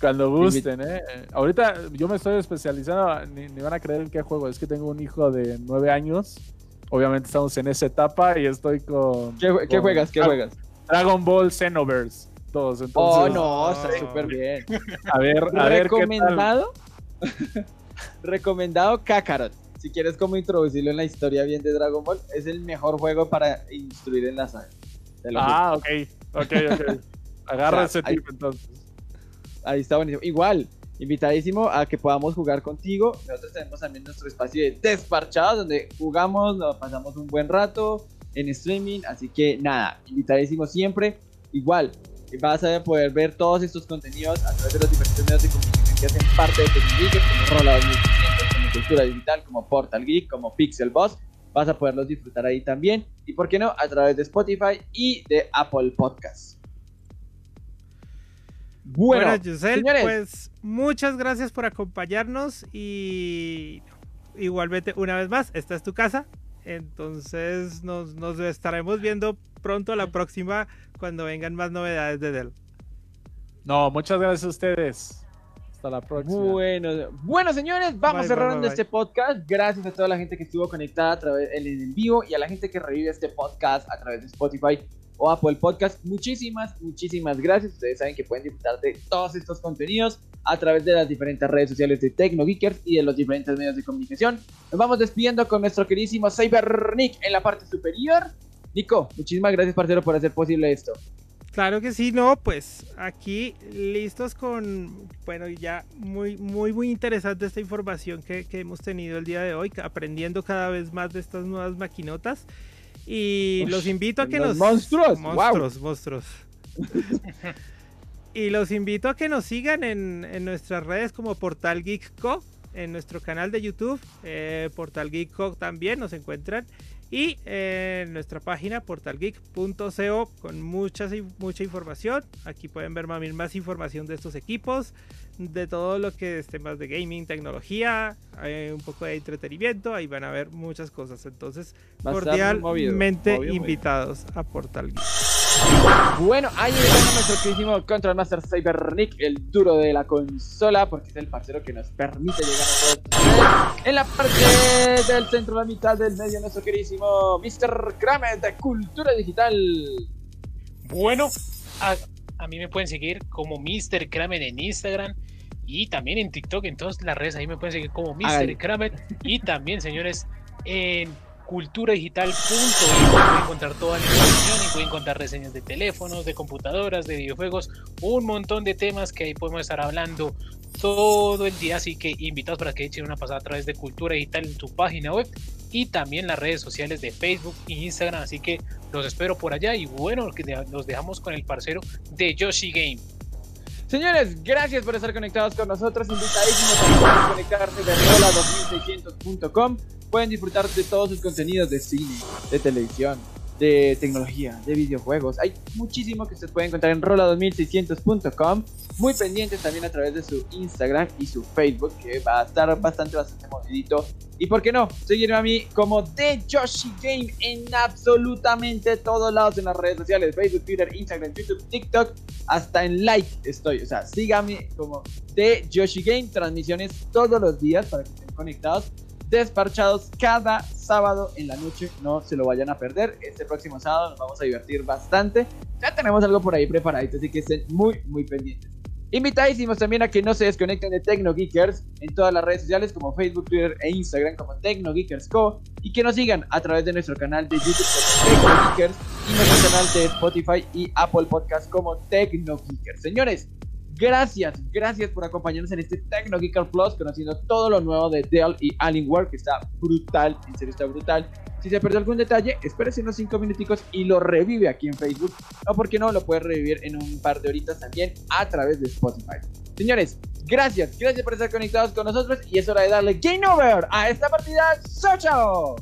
Cuando gusten, ¿eh? Ahorita yo me estoy especializando, ni, ni van a creer en qué juego. Es que tengo un hijo de nueve años. Obviamente estamos en esa etapa y estoy con. ¿Qué, juegas? ¿Qué juegas? Dragon Ball Xenoverse. Todos. Oh, Entonces, no, está súper bien. a ver, a ver qué tal. Recomendado. Recomendado Kakarot. Si quieres como introducirlo en la historia bien de Dragon Ball, es el mejor juego para instruir en la saga. Ah, ok, ok, ok. Agarra O ese sea, ahí- tip entonces. Ahí está buenísimo. Igual, invitadísimo a que podamos jugar contigo. Nosotros tenemos también nuestro espacio de desparchados donde jugamos, nos pasamos un buen rato en streaming. Así que nada, invitadísimo siempre. Igual, vas a poder ver todos estos contenidos a través de los diferentes medios de comunicación que hacen parte de Tecnogeek, como Rola 2600, como Cultura Digital, como Portal Geek, como Pixel Boss. Vas a poderlos disfrutar ahí también. Y por qué no, a través de Spotify y de Apple Podcasts. Bueno, Bueno, Giselle, señores. pues muchas gracias por acompañarnos y igualmente una vez más, esta es tu casa, entonces nos, nos estaremos viendo pronto la próxima cuando vengan más novedades de Dell. No, muchas gracias a ustedes. Hasta la próxima. Bueno, bueno, señores, vamos Bye, cerrando bye, bye, este podcast. Gracias a toda la gente que estuvo conectada a través en el en vivo y a la gente que revive este podcast a través de Spotify o Apple Podcast. Muchísimas, muchísimas gracias. Ustedes saben que pueden disfrutar de todos estos contenidos a través de las diferentes redes sociales de TecnoGeekers y de los diferentes medios de comunicación. Nos vamos despidiendo con nuestro queridísimo Cybernick en la parte superior. Nico, muchísimas gracias, parcero, por hacer posible esto. Claro que sí, no, pues aquí listos con, bueno, ya muy, muy, muy interesante esta información que, que hemos tenido el día de hoy, aprendiendo cada vez más de estas nuevas maquinotas. Y los invito a que nos... monstruos, Monstruos, monstruos. y los invito a que nos sigan en, en nuestras redes como Portal Geek Co, en nuestro canal de YouTube, eh, Portal Geek Co también nos encuentran. Y eh, en nuestra página portalgeek.co con muchas, mucha información. Aquí pueden ver más, más información de estos equipos, de todo lo que es temas de gaming, tecnología, hay un poco de entretenimiento. Ahí van a ver muchas cosas. Entonces, cordialmente movido, movido. invitados a Portal Geek. Bueno, ahí está nuestro queridísimo Control Master Cybernick, el duro de la consola, porque es el parcero que nos permite llegar a todos. En la parte del centro, la mitad del medio, nuestro queridísimo Mr. Kramer de Cultura Digital. Bueno, a, a mí me pueden seguir como Mr. Kramer en Instagram y también en TikTok, en todas las redes ahí me pueden seguir como Mr. Kramer y también, señores, en culturadigital.info pueden encontrar toda la información y pueden encontrar reseñas de teléfonos, de computadoras, de videojuegos, un montón de temas que ahí podemos estar hablando todo el día, así que invitados para que echen una pasada a través de Cultura Digital en tu página web y también las redes sociales de Facebook e Instagram, así que los espero por allá y bueno, los dejamos con el parcero de Yoshi Game. Señores, gracias por estar conectados con nosotros. Invitadísimos a conectarse de rola2600.com. Pueden disfrutar de todos sus contenidos de cine, de televisión, de tecnología, de videojuegos. Hay muchísimo que ustedes pueden encontrar en rola2600.com. Muy pendientes también a través de su Instagram y su Facebook, que va a estar bastante, bastante movidito. Y por qué no, seguirme a mí como The Yoshi Game en absolutamente todos lados en las redes sociales: Facebook, Twitter, Instagram, YouTube, TikTok hasta en like estoy. O sea, síganme como de Yoshi Game. Transmisiones todos los días para que estén conectados. Desparchados cada sábado en la noche. No se lo vayan a perder. Este próximo sábado nos vamos a divertir bastante. Ya tenemos algo por ahí preparadito, así que estén muy, muy pendientes. Invitadísimos también a que no se desconecten de Tecno Geekers en todas las redes sociales como Facebook, Twitter e Instagram como Tecno Geekers Co. Y que nos sigan a través de nuestro canal de YouTube como Tecno Geekers y nuestro canal de Spotify y Apple Podcast como Tecno Geekers. Señores, Gracias, gracias por acompañarnos en este Tecno Geek Plus, conociendo todo lo nuevo de Dell y Alienware, que está brutal, en serio está brutal. Si se perdió algún detalle, espérese unos 5 minuticos y lo revive aquí en Facebook. O por qué no, lo puede revivir en un par de horitas también a través de Spotify. Señores, gracias, gracias por estar conectados con nosotros y es hora de darle Game Over a esta partida. ¡Chao, chao!